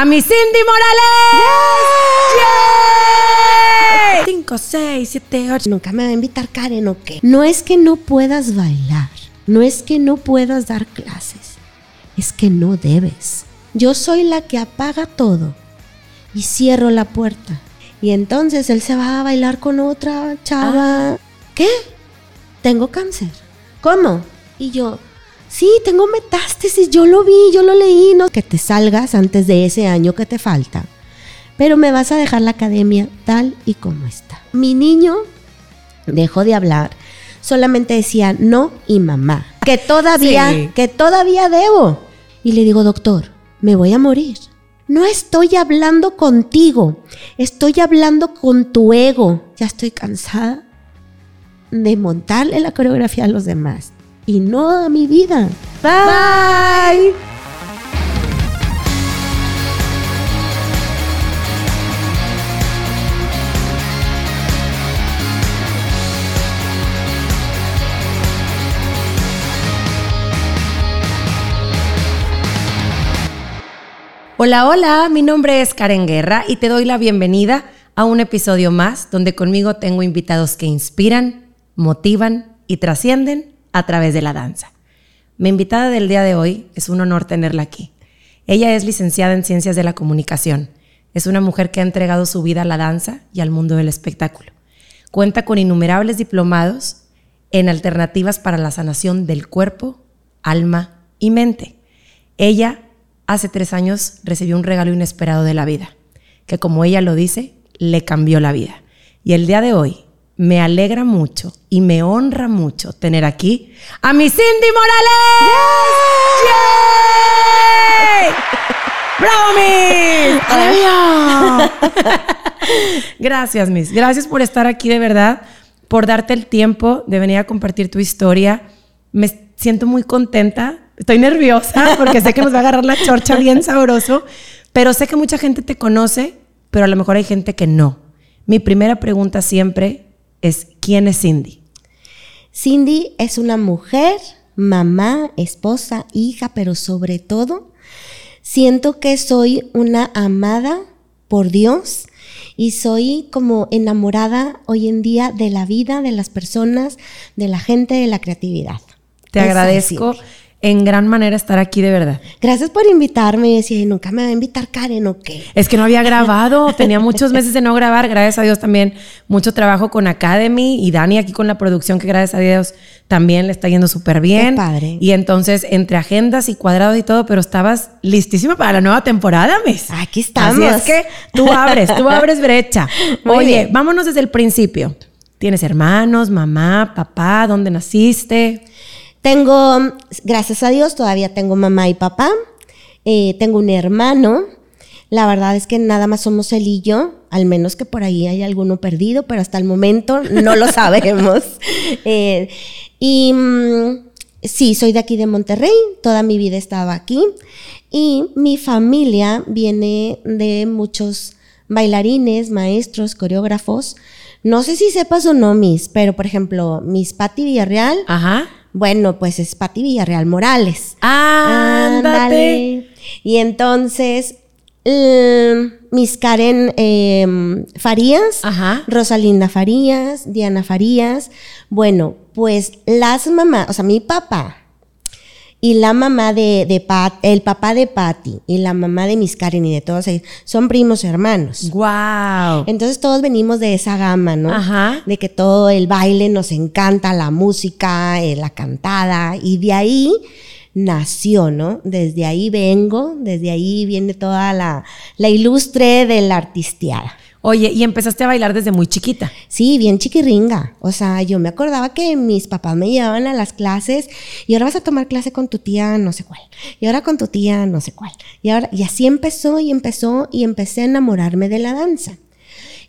a mi Cindy Morales. 5, 6, 7, 8. Nunca me va a invitar Karen o qué. No es que no puedas bailar, no es que no puedas dar clases, es que no debes. Yo soy la que apaga todo y cierro la puerta. Y entonces él se va a bailar con otra chava. ¿Qué? Tengo cáncer. ¿Cómo? Y yo, sí, tengo metástasis, yo lo vi, yo lo leí, no que te salgas antes de ese año que te falta. Pero me vas a dejar la academia tal y como está. Mi niño dejó de hablar, solamente decía no y mamá, que todavía, Sí. que todavía debo. Y le digo, doctor, me voy a morir. No estoy hablando contigo, estoy hablando con tu ego. Ya estoy cansada de montarle la coreografía a los demás y no a mi vida. Bye. Hola, hola, mi nombre es Karen Guerra y te doy la bienvenida a un episodio más donde conmigo tengo invitados que inspiran, motivan y trascienden a través de la danza. Mi invitada del día de hoy es un honor tenerla aquí. Ella es licenciada en Ciencias de la Comunicación. Es una mujer que ha entregado su vida a la danza y al mundo del espectáculo. Cuenta con innumerables diplomados en alternativas para la sanación del cuerpo, alma y mente. Ella hace tres años recibió un regalo inesperado de la vida, que como ella lo dice, le cambió la vida. Y el día de hoy me alegra mucho y me honra mucho tener aquí a mi Cindy Morales. ¡Bravo, Miss! Gracias, Miss. Gracias por estar aquí de verdad, por darte el tiempo de venir a compartir tu historia. Me siento muy contenta. Estoy nerviosa porque sé que nos va a agarrar la chorcha bien sabroso, pero sé que mucha gente te conoce, pero a lo mejor hay gente que no. Mi primera pregunta siempre es, ¿quién es Cindy? Cindy es una mujer, mamá, esposa, hija, pero sobre todo siento que soy una amada por Dios y soy como enamorada hoy en día de la vida, de las personas, de la gente, de la creatividad. Te es agradezco. En gran manera estar aquí de verdad. Gracias por invitarme. Decía, "Ay, nunca me va a invitar Karen o qué. Es que no había grabado, tenía muchos meses de no grabar, gracias a Dios también mucho trabajo con Academy y Dani aquí con la producción que gracias a Dios también le está yendo súper bien. Qué padre. Y entonces entre agendas y cuadrados y todo, pero estabas listísima para la nueva temporada, Miss. Aquí estamos. Así es que tú abres, tú abres brecha. Muy Oye, bien. vámonos desde el principio. ¿Tienes hermanos, mamá, papá? ¿Dónde naciste? Tengo, gracias a Dios, todavía tengo mamá y papá. Eh, tengo un hermano. La verdad es que nada más somos él y yo, al menos que por ahí hay alguno perdido, pero hasta el momento no lo sabemos. Eh, y mm, sí, soy de aquí de Monterrey, toda mi vida estaba aquí. Y mi familia viene de muchos bailarines, maestros, coreógrafos. No sé si sepas o no, mis, pero por ejemplo, mis Patti Villarreal. Ajá. Bueno, pues es Pati Villarreal Morales. Ándate. Y entonces, mm, mis Karen em, Farías, Ajá. Rosalinda Farías, Diana Farías. Bueno, pues las mamás, o sea, mi papá y la mamá de, de Pat, el papá de Patti y la mamá de mis Karen y de todos ellos son primos hermanos. Wow. Entonces todos venimos de esa gama, ¿no? Ajá. De que todo el baile nos encanta, la música, eh, la cantada, y de ahí nació, ¿no? Desde ahí vengo, desde ahí viene toda la, la ilustre de la artisteada. Oye, y empezaste a bailar desde muy chiquita. Sí, bien chiquirringa. O sea, yo me acordaba que mis papás me llevaban a las clases y ahora vas a tomar clase con tu tía no sé cuál. Y ahora con tu tía no sé cuál. Y ahora y así empezó y empezó y empecé a enamorarme de la danza.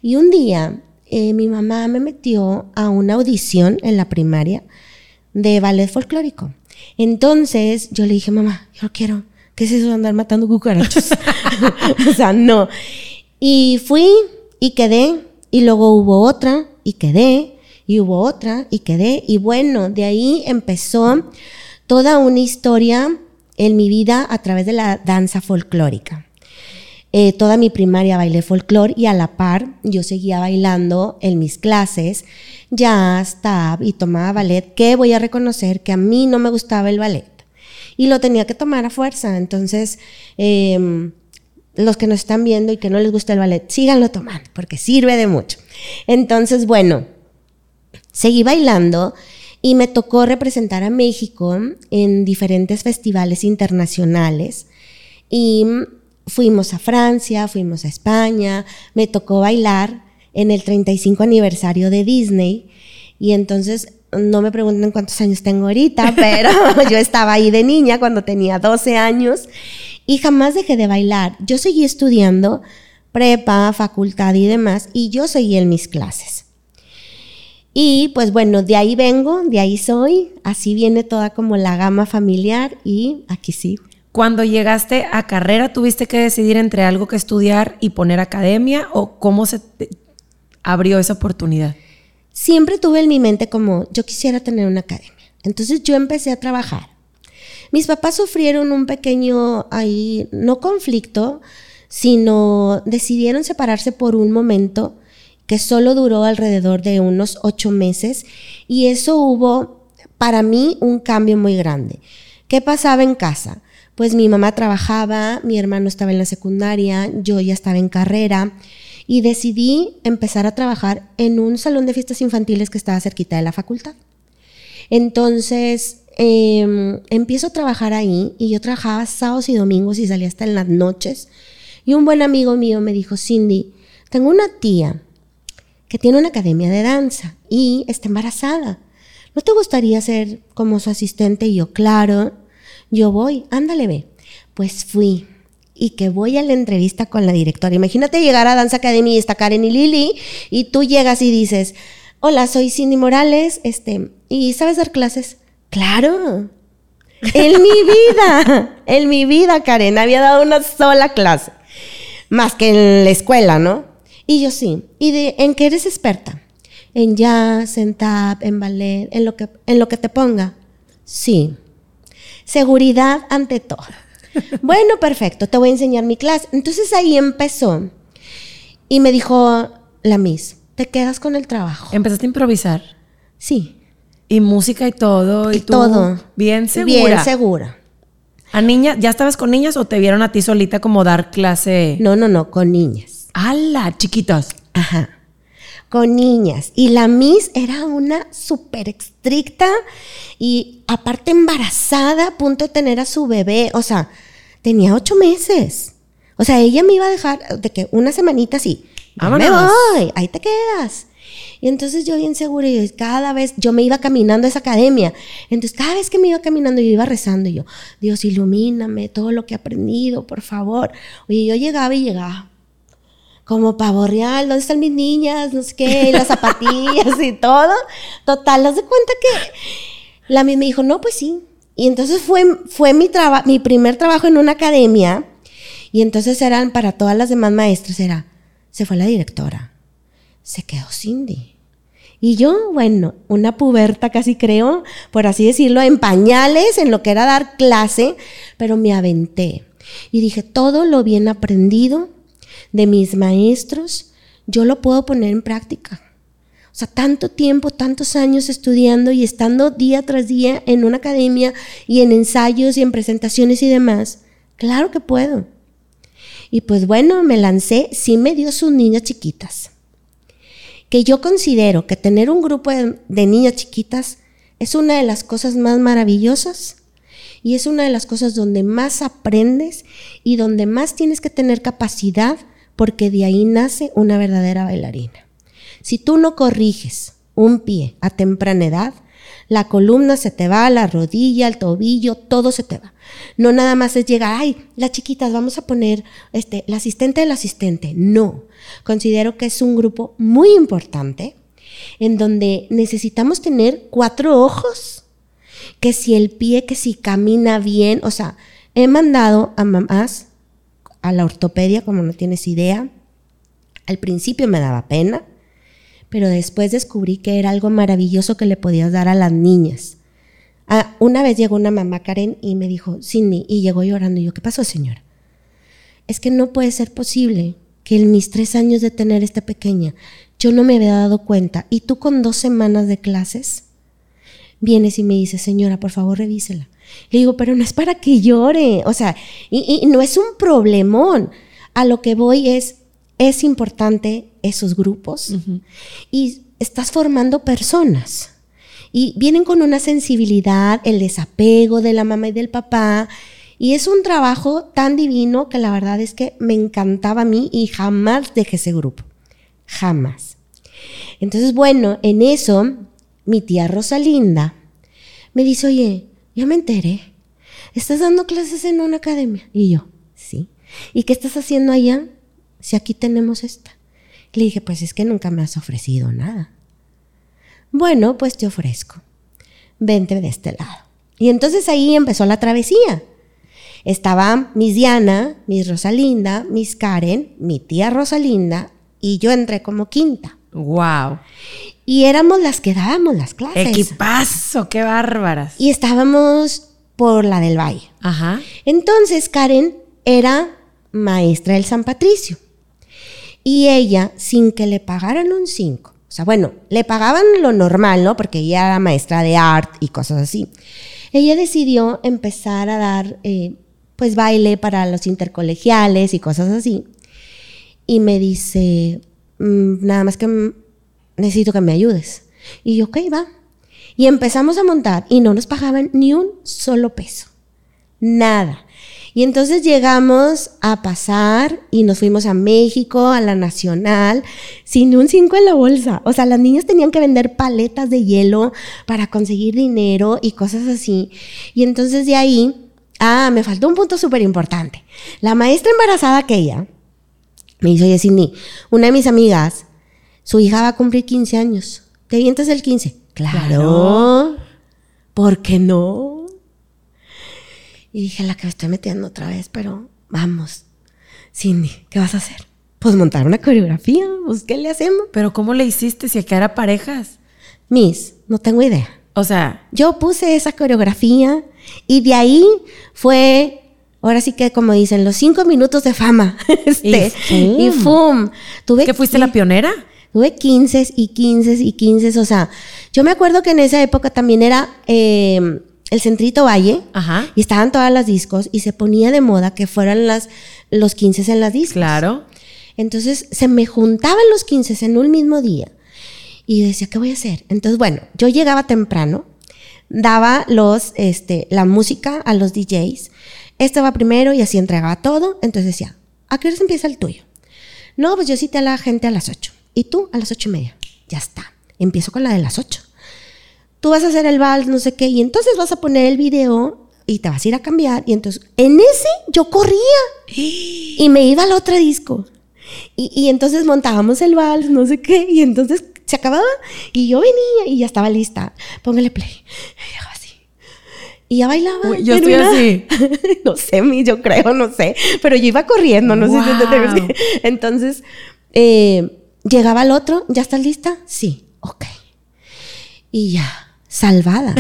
Y un día eh, mi mamá me metió a una audición en la primaria de ballet folclórico. Entonces yo le dije, mamá, yo no quiero. ¿Qué es eso de andar matando cucarachos? o sea, no. Y fui y quedé, y luego hubo otra y quedé, y hubo otra y quedé, y bueno, de ahí empezó toda una historia en mi vida a través de la danza folclórica. Eh, toda mi primaria bailé folclore y a la par yo seguía bailando en mis clases jazz, tap y tomaba ballet, que voy a reconocer que a mí no me gustaba el ballet y lo tenía que tomar a fuerza. Entonces, em, los que nos están viendo y que no les gusta el ballet, síganlo tomando porque sirve de mucho. Entonces, bueno, seguí bailando y me tocó representar a México en diferentes festivales internacionales y fuimos a Francia, fuimos a España, me tocó bailar en el 35 aniversario de Disney y entonces no me pregunten cuántos años tengo ahorita, pero yo estaba ahí de niña cuando tenía 12 años y jamás dejé de bailar. Yo seguí estudiando prepa, facultad y demás y yo seguí en mis clases. Y pues bueno, de ahí vengo, de ahí soy, así viene toda como la gama familiar y aquí sigo. Cuando llegaste a carrera, ¿tuviste que decidir entre algo que estudiar y poner academia o cómo se abrió esa oportunidad? Siempre tuve en mi mente como yo quisiera tener una academia. Entonces yo empecé a trabajar. Mis papás sufrieron un pequeño ahí, no conflicto, sino decidieron separarse por un momento que solo duró alrededor de unos ocho meses y eso hubo para mí un cambio muy grande. ¿Qué pasaba en casa? pues mi mamá trabajaba, mi hermano estaba en la secundaria, yo ya estaba en carrera y decidí empezar a trabajar en un salón de fiestas infantiles que estaba cerquita de la facultad. Entonces em, empiezo a trabajar ahí y yo trabajaba sábados y domingos y salía hasta en las noches. Y un buen amigo mío me dijo, Cindy, tengo una tía que tiene una academia de danza y está embarazada. ¿No te gustaría ser como su asistente? Y yo, claro. Yo voy, ándale, ve. Pues fui. Y que voy a la entrevista con la directora. Imagínate llegar a Danza Academy y está Karen y Lili, y tú llegas y dices, hola, soy Cindy Morales, este, ¿y sabes dar clases? Claro. En mi vida, en mi vida, Karen, había dado una sola clase. Más que en la escuela, ¿no? Y yo sí. ¿Y de, en qué eres experta? En jazz, en tap, en ballet, en lo que, en lo que te ponga. Sí. Seguridad ante todo. Bueno, perfecto, te voy a enseñar mi clase. Entonces ahí empezó. Y me dijo la Miss, te quedas con el trabajo. ¿Empezaste a improvisar? Sí. Y música y todo. Y, todo. Bien segura. Bien segura. ¿A niña? ¿Ya estabas con niñas o te vieron a ti solita como dar clase? No, no, no, con niñas. ¡Hala! Chiquitas. Ajá con niñas. Y la Miss era una súper estricta y aparte embarazada, a punto de tener a su bebé. O sea, tenía ocho meses. O sea, ella me iba a dejar de que una semanita así. Me voy, ahí te quedas. Y entonces yo bien segura, y cada vez yo me iba caminando a esa academia. Entonces cada vez que me iba caminando, yo iba rezando y yo, Dios, ilumíname todo lo que he aprendido, por favor. Oye, yo llegaba y llegaba como pavo real, ¿dónde están mis niñas? No sé qué, las zapatillas y todo. Total, haz de cuenta que la misma me dijo, no, pues sí. Y entonces fue, fue mi, mi primer trabajo en una academia. Y entonces eran para todas las demás maestras, era, se fue la directora, se quedó Cindy. Y yo, bueno, una puberta casi creo, por así decirlo, en pañales, en lo que era dar clase, pero me aventé. Y dije, todo lo bien aprendido de mis maestros, yo lo puedo poner en práctica. O sea, tanto tiempo, tantos años estudiando y estando día tras día en una academia y en ensayos y en presentaciones y demás. Claro que puedo. Y pues bueno, me lancé, sí me dio sus niñas chiquitas. Que yo considero que tener un grupo de, niñas chiquitas es una de las cosas más maravillosas y es una de las cosas donde más aprendes y donde más tienes que tener capacidad porque de ahí nace una verdadera bailarina. Si tú no corriges un pie a temprana edad, la columna se te va, la rodilla, el tobillo, todo se te va. No nada más es llegar, ay, las chiquitas, vamos a poner este, la asistente del asistente. No, considero que es un grupo muy importante en donde necesitamos tener cuatro ojos, que si el pie, que si camina bien, o sea, he mandado a mamás a la ortopedia como no tienes idea. Al principio me daba pena, pero después descubrí que era algo maravilloso que le podías dar a las niñas. Ah, una vez llegó una mamá Karen y me dijo, Cindy, y llegó llorando. Y yo, ¿qué pasó, señora? es que no puede ser posible que en mis tres años de tener esta pequeña yo no me había dado cuenta y tú con dos semanas de clases vienes y me dices, señora, por favor revísela. Le digo, pero no es para que llore, o sea, y, no es un problemón. A lo que voy es, es importante esos grupos y estás formando personas y vienen con una sensibilidad, el desapego de la mamá y del papá. Y es un trabajo tan divino que la verdad es que me encantaba a mí y jamás dejé ese grupo. Jamás. Entonces, bueno, en eso, mi tía Rosalinda me dice, oye, ya me enteré. ¿Estás dando clases en una academia? Y yo, sí. ¿Y qué estás haciendo allá? Si aquí tenemos esta. Le dije, pues es que nunca me has ofrecido nada. Bueno, pues te ofrezco. Vente de este lado. Y entonces ahí empezó la travesía. Estaba Miss Diana, Miss Rosalinda, Miss Karen, mi tía Rosalinda y yo entré como quinta. Wow. Y éramos las que dábamos las clases. Equipazo, qué bárbaras. Y estábamos por la del Valle. Ajá. Entonces Karen era maestra del San Patricio. Y ella, sin que le pagaran un 5, o sea, bueno, le pagaban lo normal, ¿no? Porque ella era maestra de art y cosas así. Ella decidió empezar a dar, eh, pues, baile para los intercolegiales y cosas así. Y me dice, mm, nada más que necesito que me ayudes. Y yo, ok, va. Y empezamos a montar y no nos pagaban ni un solo peso. Nada. Y entonces llegamos a pasar y nos fuimos a México, a la Nacional, sin un 5 en la bolsa. O sea, las niñas tenían que vender paletas de hielo para conseguir dinero y cosas así. Y entonces de ahí, ah, me faltó un punto súper importante. La maestra embarazada aquella me dice, oye, Cindy, una de mis amigas, su hija va a cumplir 15 años. ¿Te avientas el 15? Claro. ¿Por qué no? Y dije, la que me estoy metiendo otra vez, pero vamos. Cindy, ¿qué vas a hacer? Pues montar una coreografía, pues ¿qué le hacemos? Pero ¿cómo le hiciste si acá era parejas? Miss, no tengo idea. O sea, yo puse esa coreografía y de ahí fue, ahora sí que como dicen, los cinco minutos de fama. Este, y, fum. Tuve ¿Qué fuiste la pionera? Tuve 15 y 15 y 15. O sea, yo me acuerdo que en esa época también era eh, el Centrito Valle y estaban todas las discos y se ponía de moda que fueran las, los 15 en las discos. Claro. Entonces se me juntaban los 15 en un mismo día y decía, ¿qué voy a hacer? Entonces, bueno, yo llegaba temprano, daba los, este, la música a los DJs, este va primero y así entregaba todo, entonces decía, ¿a qué hora empieza el tuyo? No, pues yo cité a la gente a las 8 y tú a las ocho y media. Ya está. Empiezo con la de las 8 tú vas a hacer el vals, no sé qué, y entonces vas a poner el video y te vas a ir a cambiar. Y entonces, en ese yo corría y me iba al otro disco. Y, entonces montábamos el vals, no sé qué, y entonces se acababa y yo venía y ya estaba lista. Póngale play. Y así. Y ya bailaba. yo estoy así. no sé, yo creo, no sé. Pero yo iba corriendo, no sé si Entonces, eh, llegaba el otro, ¿ya estás lista? Sí, ok. Y ya salvada.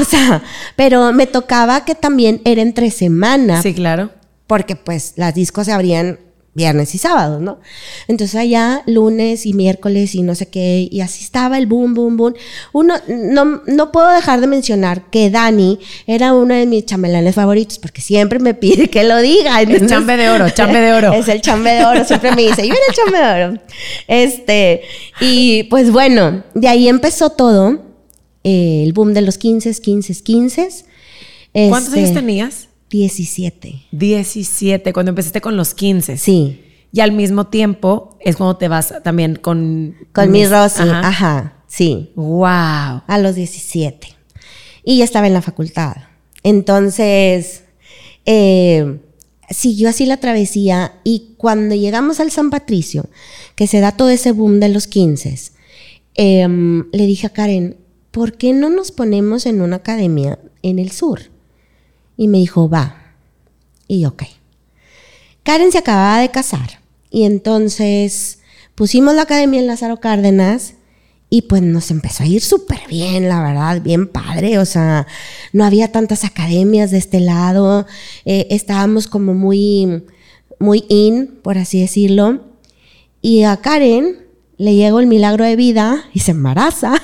o sea, pero me tocaba que también era entre semana. Sí, claro. Porque pues las discos se abrían viernes y sábados, ¿no? Entonces allá lunes y miércoles y no sé qué, y así estaba el boom, boom, boom. Uno, no, no puedo dejar de mencionar que Dani era uno de mis chambelanes favoritos, porque siempre me pide que lo diga. el chambe de oro, chambe de oro. Es el chambe de oro, siempre me dice, yo era el chambe de oro. Este, y pues bueno, de ahí empezó todo eh, el boom de los 15, 15, 15. ¿Cuántos años tenías? 17. 17, cuando empezaste con los 15. Sí. Y al mismo tiempo es cuando te vas también con... Con mi Rosy, ajá. sí. Wow. A los 17. Y ya estaba en la facultad. Entonces, eh, siguió así la travesía y cuando llegamos al San Patricio, que se da todo ese boom de los 15, em, le dije a Karen, ¿por qué no nos ponemos en una academia en el sur? Y me dijo, va. Y ok. Karen se acababa de casar y entonces pusimos la academia en Lázaro Cárdenas y pues nos empezó a ir súper bien, la verdad, bien padre. O sea, no había tantas academias de este lado. Eh, estábamos como muy muy in, por así decirlo. Y a Karen le llegó el milagro de vida y se embaraza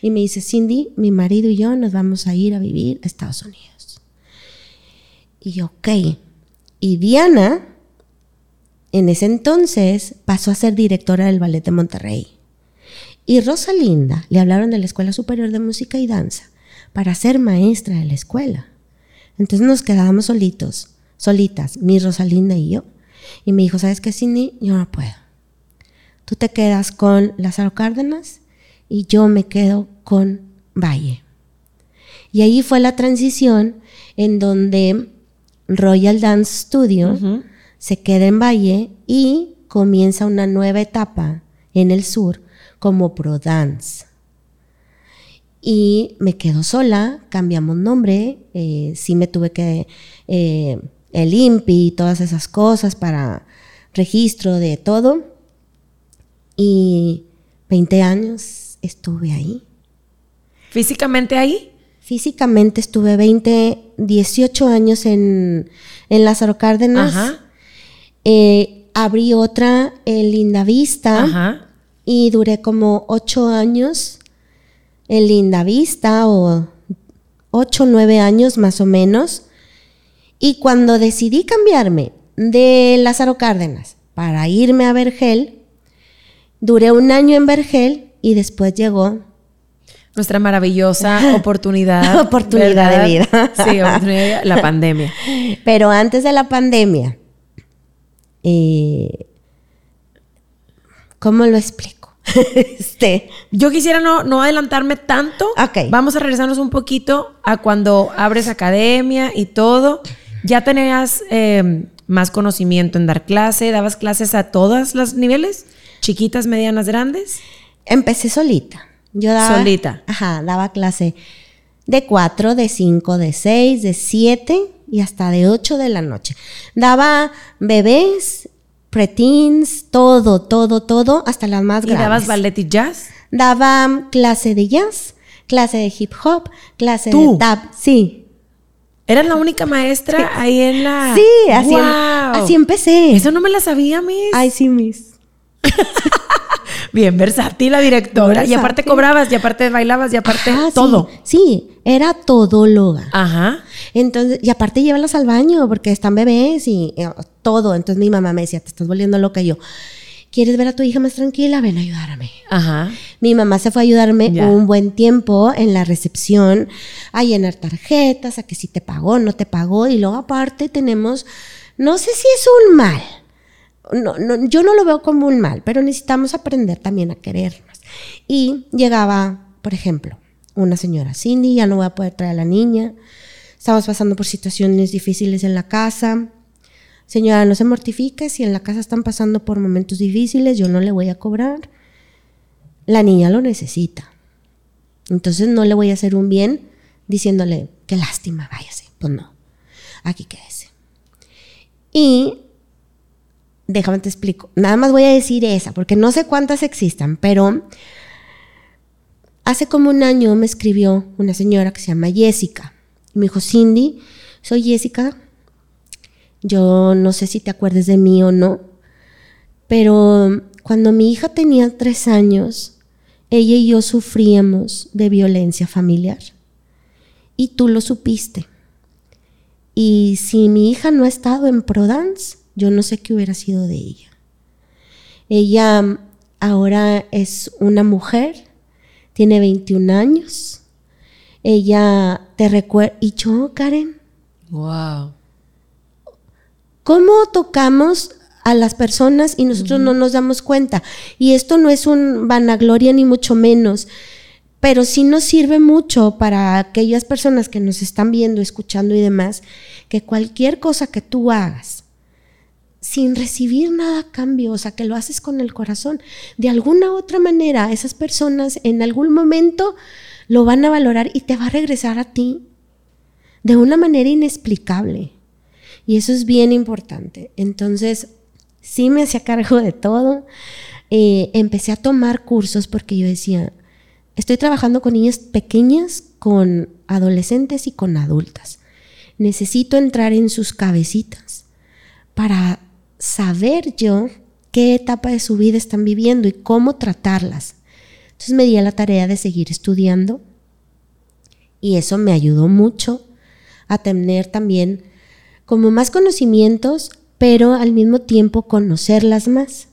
y me dice, Cindy, mi marido y yo nos vamos a ir a vivir a Estados Unidos. Y yo, ok. Y Diana, en ese entonces, pasó a ser directora del Ballet de Monterrey. Y Rosalinda le hablaron de la Escuela Superior de Música y Danza para ser maestra de la escuela. Entonces nos quedábamos solitos, solitas, mi Rosalinda y yo. Y me dijo, ¿sabes qué, Cindy? Yo no puedo. Tú te quedas con Lázaro Cárdenas y yo me quedo con Valle. Y ahí fue la transición en donde Royal Dance Studio se queda en Valle y comienza una nueva etapa en el sur como Pro Dance. Y me quedo sola, cambiamos nombre, eh, sí me tuve que, eh, el INPI y todas esas cosas para registro de todo. Y 20 años estuve ahí. ¿Físicamente ahí? Físicamente estuve 20, 18 años en, en Lázaro Cárdenas. Ajá. Eh, abrí otra en Linda Vista. Ajá. Y duré como 8 años en Linda Vista o 8, 9 años más o menos. Y cuando decidí cambiarme de Lázaro Cárdenas para irme a Vergel, Duré un año en Vergel y después llegó nuestra maravillosa oportunidad. oportunidad de vida. sí, oportunidad de la pandemia. Pero antes de la pandemia, eh, ¿cómo lo explico? este. Yo quisiera no, no adelantarme tanto. Ok. Vamos a regresarnos un poquito a cuando abres academia y todo. Ya tenías eh, más conocimiento en dar clase, dabas clases a todos los niveles. ¿Chiquitas, medianas, grandes? Empecé solita. Yo daba. Solita. Ajá, daba clase de 4, de 5, de 6, de 7 y hasta de 8 de la noche. Daba bebés, preteens, todo, todo, todo, hasta las más grandes. ¿Y dabas ballet y jazz? Daba clase de jazz, clase de hip hop, clase de tap, sí. ¿Eras la única maestra ahí en la...? Sí, así, em- así empecé. Eso no me la sabía, Miss. Ay, sí, Miss. Bien versátil la directora. Y aparte cobrabas, y aparte bailabas, y aparte todo. Sí, era todóloga. Ajá. Entonces, y aparte llévalas al baño porque están bebés y, eh, todo. Entonces mi mamá me decía, te estás volviendo loca. Y yo, ¿quieres ver a tu hija más tranquila? Ven a ayudarme. Ajá. Mi mamá se fue a ayudarme un buen tiempo en la recepción a llenar tarjetas, a que si te pagó, no te pagó. Y luego aparte tenemos, no sé si es un mal no, no, yo no lo veo como un mal, pero necesitamos aprender también a querernos. Y llegaba, por ejemplo, una señora, Cindy, ya no voy a poder traer a la niña, estamos pasando por situaciones difíciles en la casa. Señora, no se mortifique, si en la casa están pasando por momentos difíciles, yo no le voy a cobrar. La niña lo necesita. Entonces no le voy a hacer un bien diciéndole, qué lástima, váyase. Pues no, aquí quédese. Y déjame te explico. Nada más voy a decir esa, porque no sé cuántas existan, pero hace como un año me escribió una señora que se llama Jessica. Me dijo, Cindy, soy Jessica. Yo no sé si te acuerdes de mí o no, pero cuando mi hija tenía tres años, ella y yo sufríamos de violencia familiar. Y tú lo supiste. Y si mi hija no ha estado en ProDance, yo no sé qué hubiera sido de ella. Ella mm, ahora es una mujer, tiene 21 años. Ella te recuerda. ¿Y yo, Karen? Wow. ¿Cómo tocamos a las personas y nosotros no nos damos cuenta? Y esto no es un vanagloria ni mucho menos, pero sí nos sirve mucho para aquellas personas que nos están viendo, escuchando y demás, que cualquier cosa que tú hagas, sin recibir nada a cambio, o sea, que lo haces con el corazón. De alguna otra manera, esas personas en algún momento lo van a valorar y te va a regresar a ti de una manera inexplicable. Y eso es bien importante. Entonces, sí me hacía cargo de todo. Eh, empecé a tomar cursos porque yo decía, estoy trabajando con niñas pequeñas, con adolescentes y con adultas. Necesito entrar en sus cabecitas para saber yo qué etapa de su vida están viviendo y cómo tratarlas. Entonces me di a la tarea de seguir estudiando y eso me ayudó mucho a tener también como más conocimientos, pero al mismo tiempo conocerlas más.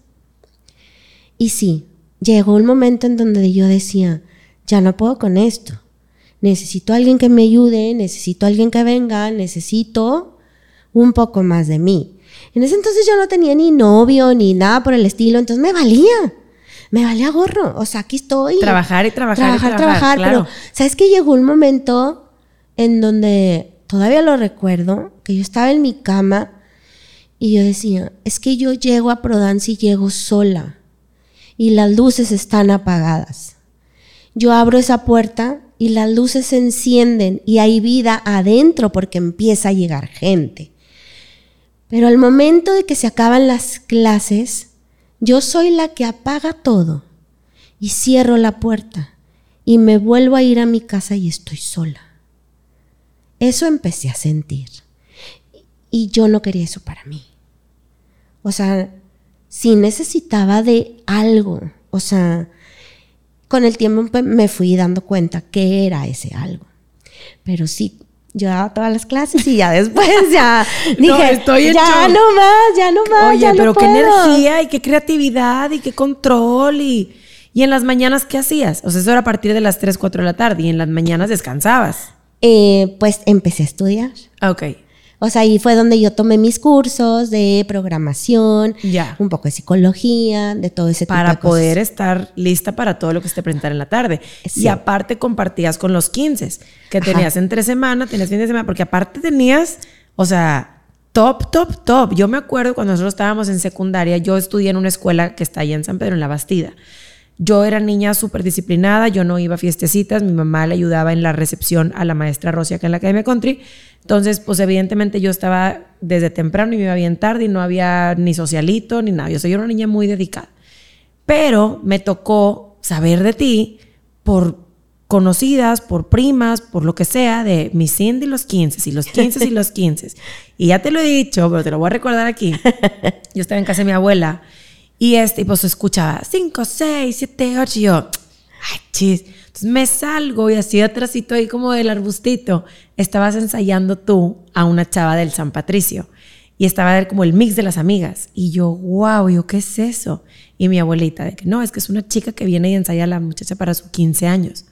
Y sí, llegó un momento en donde yo decía, ya no puedo con esto. Necesito a alguien que me ayude, necesito a alguien que venga, necesito un poco más de mí. En ese entonces yo no tenía ni novio ni nada por el estilo, entonces me valía. Me valía gorro. O sea, aquí estoy. Trabajar y trabajar. Trabajar, y trabajar. claro. Pero, ¿sabes que Llegó un momento en donde todavía lo recuerdo, que yo estaba en mi cama y yo decía, es que yo llego a Prodance y llego sola y las luces están apagadas. Yo abro esa puerta y las luces se encienden y hay vida adentro porque empieza a llegar gente. Pero al momento de que se acaban las clases, yo soy la que apaga todo y cierro la puerta y me vuelvo a ir a mi casa y estoy sola. Eso empecé a sentir. Y yo no quería eso para mí. O sea, sí necesitaba de algo. O sea, con el tiempo me fui dando cuenta que era ese algo. Pero sí, yo daba todas las clases y ya después ya dije, No, estoy ya no más, ya no más. Oye, ya no pero qué puedo". energía y qué creatividad y qué control y... ¿Y en las mañanas qué hacías? O sea, eso era a partir de las 3, 4 de la tarde y en las mañanas descansabas. Eh, pues empecé a estudiar. Ah, Ok. O sea, ahí fue donde yo tomé mis cursos de programación, Ya. un poco de psicología, de todo ese tipo de cosas. poder estar lista para todo lo que se te presentara en la tarde. Sí. Y aparte compartías con los 15 que Ajá. tenías entre semana, tenías fin de semana, porque aparte tenías, o sea, top, top, top. Yo me acuerdo cuando nosotros estábamos en secundaria, yo estudié en una escuela que está allá en San Pedro, en La Bastida. Yo era niña súper disciplinada, yo no iba a fiestecitas, mi mamá le ayudaba en la recepción a la maestra Rosia acá en la Academia Country. Entonces, pues evidentemente yo estaba desde temprano y me iba bien tarde y no había ni socialito ni nada. Yo soy una niña muy dedicada. Pero me tocó saber de ti por conocidas, por primas, por lo que sea, de mi Cindy los 15 y los 15 y los 15. Y ya te lo he dicho, pero te lo voy a recordar aquí. Yo estaba en casa de mi abuela y este, pues escuchaba 5, 6, 7, 8 y yo, ay, chis. Entonces me salgo y así atrásito ahí como del arbustito, estabas ensayando tú a una chava del San Patricio. Y estaba como el mix de las amigas. Y yo, wow, yo, ¿qué es eso? Y mi abuelita, de que no, es que es una chica que viene y ensaya a la muchacha para sus 15 años.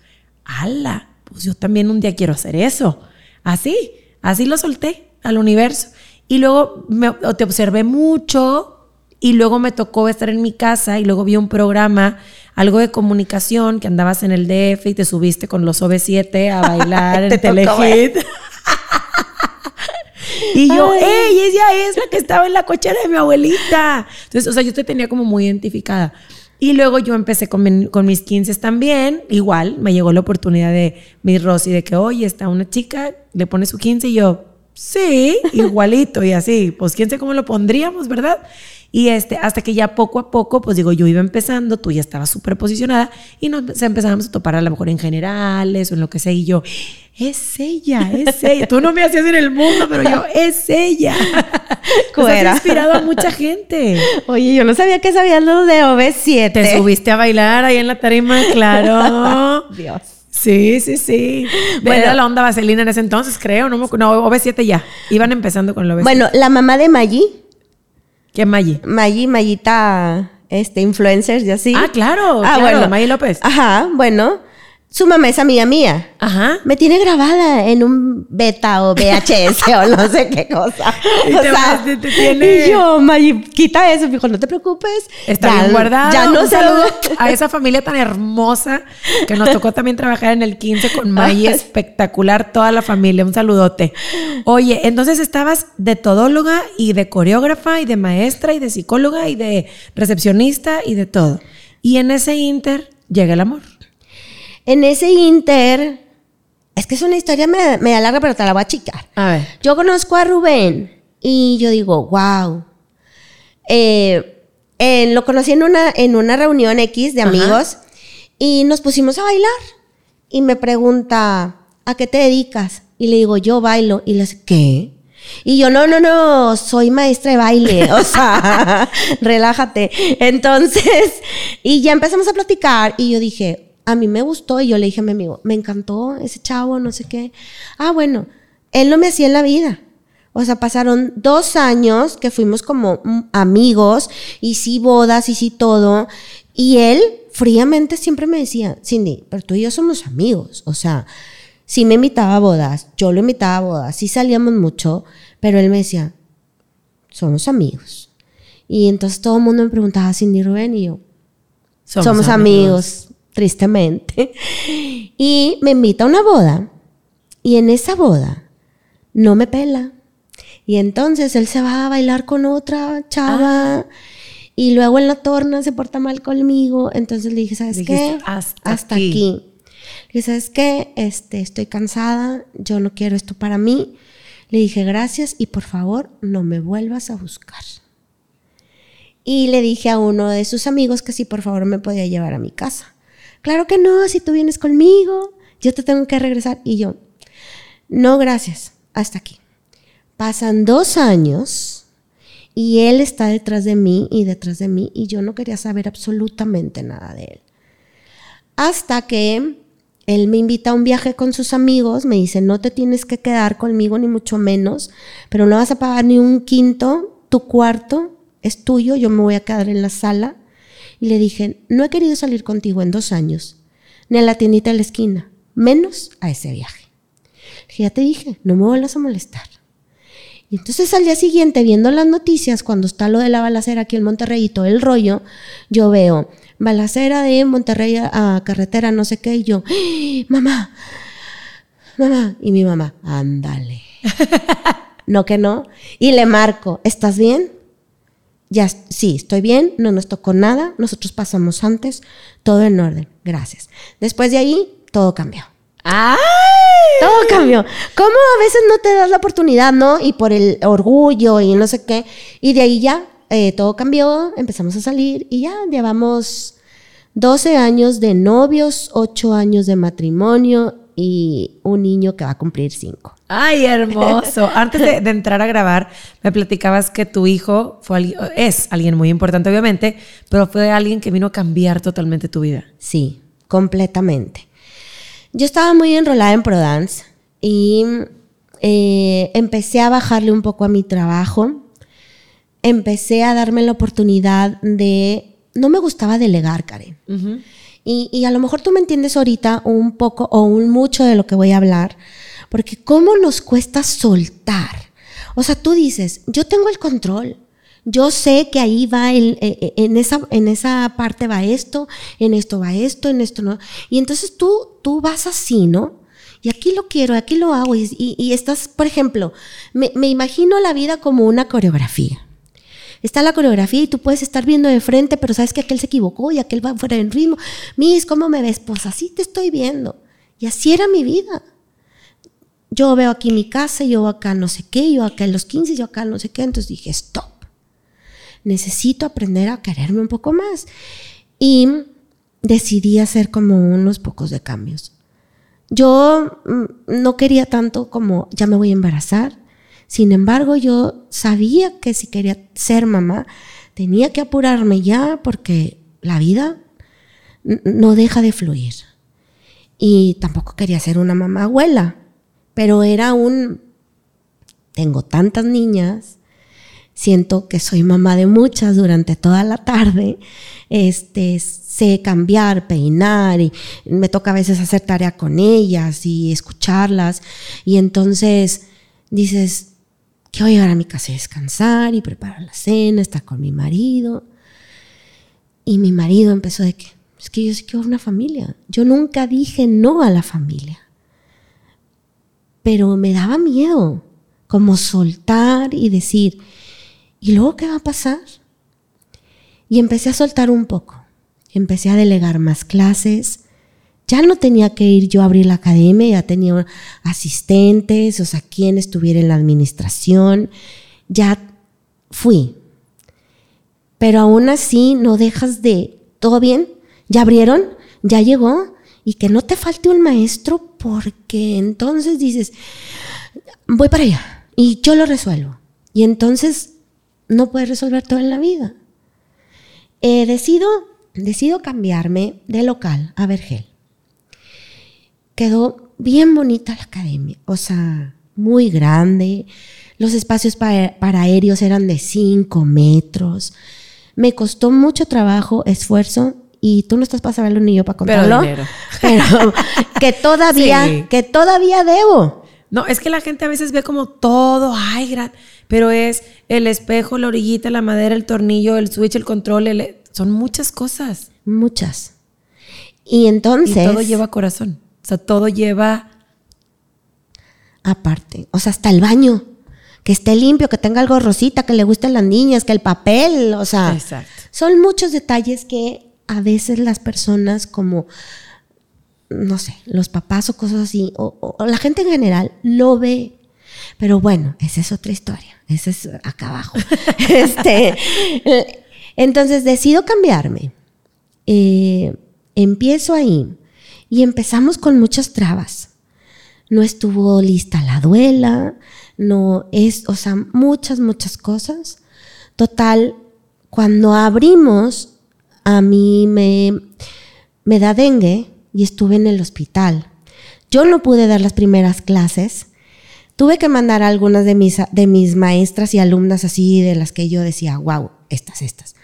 ¡Hala! Pues yo también un día quiero hacer eso. Así, así lo solté al universo. Y luego te observé mucho y luego me tocó estar en mi casa y luego vi un programa, algo de comunicación, que andabas en el DF y te subiste con los OV7 a bailar en Te Telehit. Y yo, Ay. ¡ey! Ella es la que estaba en la cochera de mi abuelita. Entonces, o sea, yo te tenía como muy identificada. Y luego yo empecé con, mi- con mis 15 también. Igual, me llegó la oportunidad de mi Rosy de que, oye, está una chica, le pone su 15 y yo, sí, igualito y así. Pues quién sé cómo lo pondríamos, ¿verdad? Y este, hasta que ya poco a poco, pues digo, yo iba empezando, tú ya estabas súper posicionada y nos empezábamos a topar a lo mejor en generales o en lo que sea. Y yo, es ella, es ella. Tú no me hacías en el mundo, pero yo, es ella. Pues has inspirado a mucha gente. Oye, yo no sabía que sabían los de OV7. Te subiste a bailar ahí en la tarima, claro. Dios. Sí, sí, sí. Bueno, era la onda vaselina en ese entonces, creo. No, no OV7 ya. Iban empezando con el OV7. Bueno, la mamá de Maggi, ¿Qué Maggi? Maggi, Mayita, este, influencers y así. Ah, claro, claro, Maggi López. Ajá, bueno. Su mamá es amiga mía. Ajá. Me tiene grabada en un beta o VHS o no sé qué cosa. Y O te- sea, te- te tiene- y yo, Maggi, quita eso. Me dijo, no te preocupes. Está Ya- bien guardado. Ya no Un saludo a esa familia tan hermosa que nos tocó también trabajar en el 15 con Maggie. Espectacular toda la familia. Un saludote. Oye, entonces estabas de todóloga y de coreógrafa y de maestra y de psicóloga y de recepcionista y de todo. Y en ese inter llega el amor. En ese inter... Es que es una historia media, media larga, pero te la voy a achicar. A ver. Yo conozco a Rubén y yo digo, wow. Eh, eh, lo conocí en una, en una reunión X de Ajá. amigos y nos pusimos a bailar. Y me pregunta, ¿a qué te dedicas? Y le digo, yo bailo. Y le dice, ¿qué? Y yo, no, no, no, soy maestra de baile, o sea, relájate. Entonces, y ya empezamos a platicar y yo dije, a mí me gustó y yo le dije a mi amigo, me encantó ese chavo, no sé qué. Ah, bueno, él no me hacía en la vida. O sea, pasaron dos años que fuimos como mm, amigos y sí bodas y sí todo. Y él fríamente siempre me decía, Cindy, pero tú y yo somos amigos. O sea, sí me invitaba a bodas, yo lo invitaba a bodas, sí salíamos mucho, pero él me decía, somos amigos. Y entonces todo el mundo me preguntaba, Cindy Rubén, y yo, somos, amigos. Tristemente. Y me invita a una boda, y en esa boda no me pela. Y entonces él se va a bailar con otra chava. Ah. Y luego en la torna se porta mal conmigo. Entonces le dije, ¿sabes qué? Hasta, aquí. Le dije, ¿sabes qué? Este, estoy cansada. Yo no quiero esto para mí. Le dije, gracias y por favor no me vuelvas a buscar. Y le dije a uno de sus amigos que si por favor me podía llevar a mi casa. Claro que no, si tú vienes conmigo, yo te tengo que regresar. Y yo, no, gracias, hasta aquí. Pasan dos años y él está detrás de mí y detrás de mí y yo no quería saber absolutamente nada de él. Hasta que él me invita a un viaje con sus amigos, me dice, no te tienes que quedar conmigo ni mucho menos, pero no vas a pagar ni un quinto, tu cuarto es tuyo, yo me voy a quedar en la sala. Y le dije, no he querido salir contigo en dos años, ni a la tiendita de la esquina, menos a ese viaje. ya te dije, no me vuelvas a molestar. Y entonces al día siguiente, viendo las noticias, cuando está lo de la balacera aquí en Monterrey y todo el rollo, yo veo balacera de Monterrey a, carretera, no sé qué, y yo, ¡Ah! mamá, mamá, y mi mamá, ándale. no que no. Y le marco, ¿estás bien? Ya, sí, estoy bien, no nos tocó nada, nosotros pasamos antes, todo en orden, gracias. Después de ahí, todo cambió. ¡Ay! Todo cambió. ¿Cómo a veces no te das la oportunidad, no? Y por el orgullo y no sé qué. Y de ahí ya eh, todo cambió, empezamos a salir y ya llevamos 12 años de novios, 8 años de matrimonio y un niño que va a cumplir 5. Ay, hermoso. Antes de, de, entrar a grabar, me platicabas que tu hijo fue, es alguien muy importante, obviamente, pero fue alguien que vino a cambiar totalmente tu vida. Sí, completamente. Yo estaba muy enrolada en ProDance y eh, empecé a bajarle un poco a mi trabajo. Empecé a darme la oportunidad de... No me gustaba delegar, Karen. Y, y, a lo mejor tú me entiendes ahorita un poco o un mucho de lo que voy a hablar, porque cómo nos cuesta soltar. O sea, tú dices, yo tengo el control, yo sé que ahí va, el, eh, eh, en, esa, en esa parte va esto, en esto va esto, en esto no. Y entonces tú, tú vas así, ¿no? Y aquí lo quiero, aquí lo hago. Y, y, estás, por ejemplo, me, me imagino la vida como una coreografía está la coreografía y tú puedes estar viendo de frente, pero sabes que aquel se equivocó y aquel va fuera del ritmo. Mis, ¿cómo me ves? Pues así te estoy viendo. Y así era mi vida. Yo veo aquí mi casa, yo acá no sé qué, yo acá en los 15, yo acá no sé qué. Entonces dije, stop necesito aprender a quererme un poco más. Y decidí hacer como unos pocos de cambios. Yo mm, no quería tanto como ya me voy a embarazar. Sin embargo, yo sabía que si quería ser mamá, tenía que apurarme ya porque la vida no deja de fluir. Y tampoco quería ser una mamá abuela, pero era un, tengo tantas niñas, siento que soy mamá de muchas durante toda la tarde, este, sé cambiar, peinar y me toca a veces hacer tarea con ellas y escucharlas y entonces dices, a llegar a mi casa a descansar y preparar la cena, estar con mi marido. Y mi marido empezó de que, es que yo sí quiero una familia. Yo nunca dije no a la familia. Pero me daba miedo como soltar y decir, ¿Y luego qué va a pasar? Y empecé a soltar un poco. Empecé a delegar más clases. Ya no tenía que ir yo a abrir la academia, ya tenía asistentes, o sea, quien estuviera en la administración. Ya fui. Pero aún así no dejas de, ¿todo bien? ¿Ya abrieron? ¿Ya llegó? Y que no te falte un maestro porque entonces dices, voy para allá y yo lo resuelvo. Y entonces no puedes resolver todo en la vida. Eh, decido, decido cambiarme de local a Vergel. Quedó bien bonita la academia, o sea, muy grande. Los espacios para, para aéreos eran de 5 metros. Me costó mucho trabajo, esfuerzo, y tú no estás para saberlo ni yo para contarlo. Pero, dinero. pero que todavía, Sí. que todavía debo. No, es que la gente a veces ve como todo, ay, gran, pero es el espejo, la orillita, la madera, el tornillo, el switch, el control, el- son muchas cosas. Muchas. Y Y entonces, todo lleva corazón. O sea, todo lleva. aparte, o sea, hasta el baño, que esté limpio, que tenga algo rosita, que le gusten las niñas, que el papel, o sea, Exacto. son muchos detalles que a veces las personas como, no sé, los papás o cosas así, o, o- o la gente en general lo ve. Pero bueno, esa es otra historia, esa es acá abajo. este, entonces decido cambiarme. Eh, empiezo ahí y empezamos con muchas trabas. No estuvo lista la duela, no es, o sea, muchas, muchas cosas. Total, cuando abrimos, a mí me, me da dengue y estuve en el hospital. Yo no pude dar las primeras clases. Tuve que mandar a algunas de mis, de mis maestras y alumnas así, de las que yo decía, wow, estas, estas.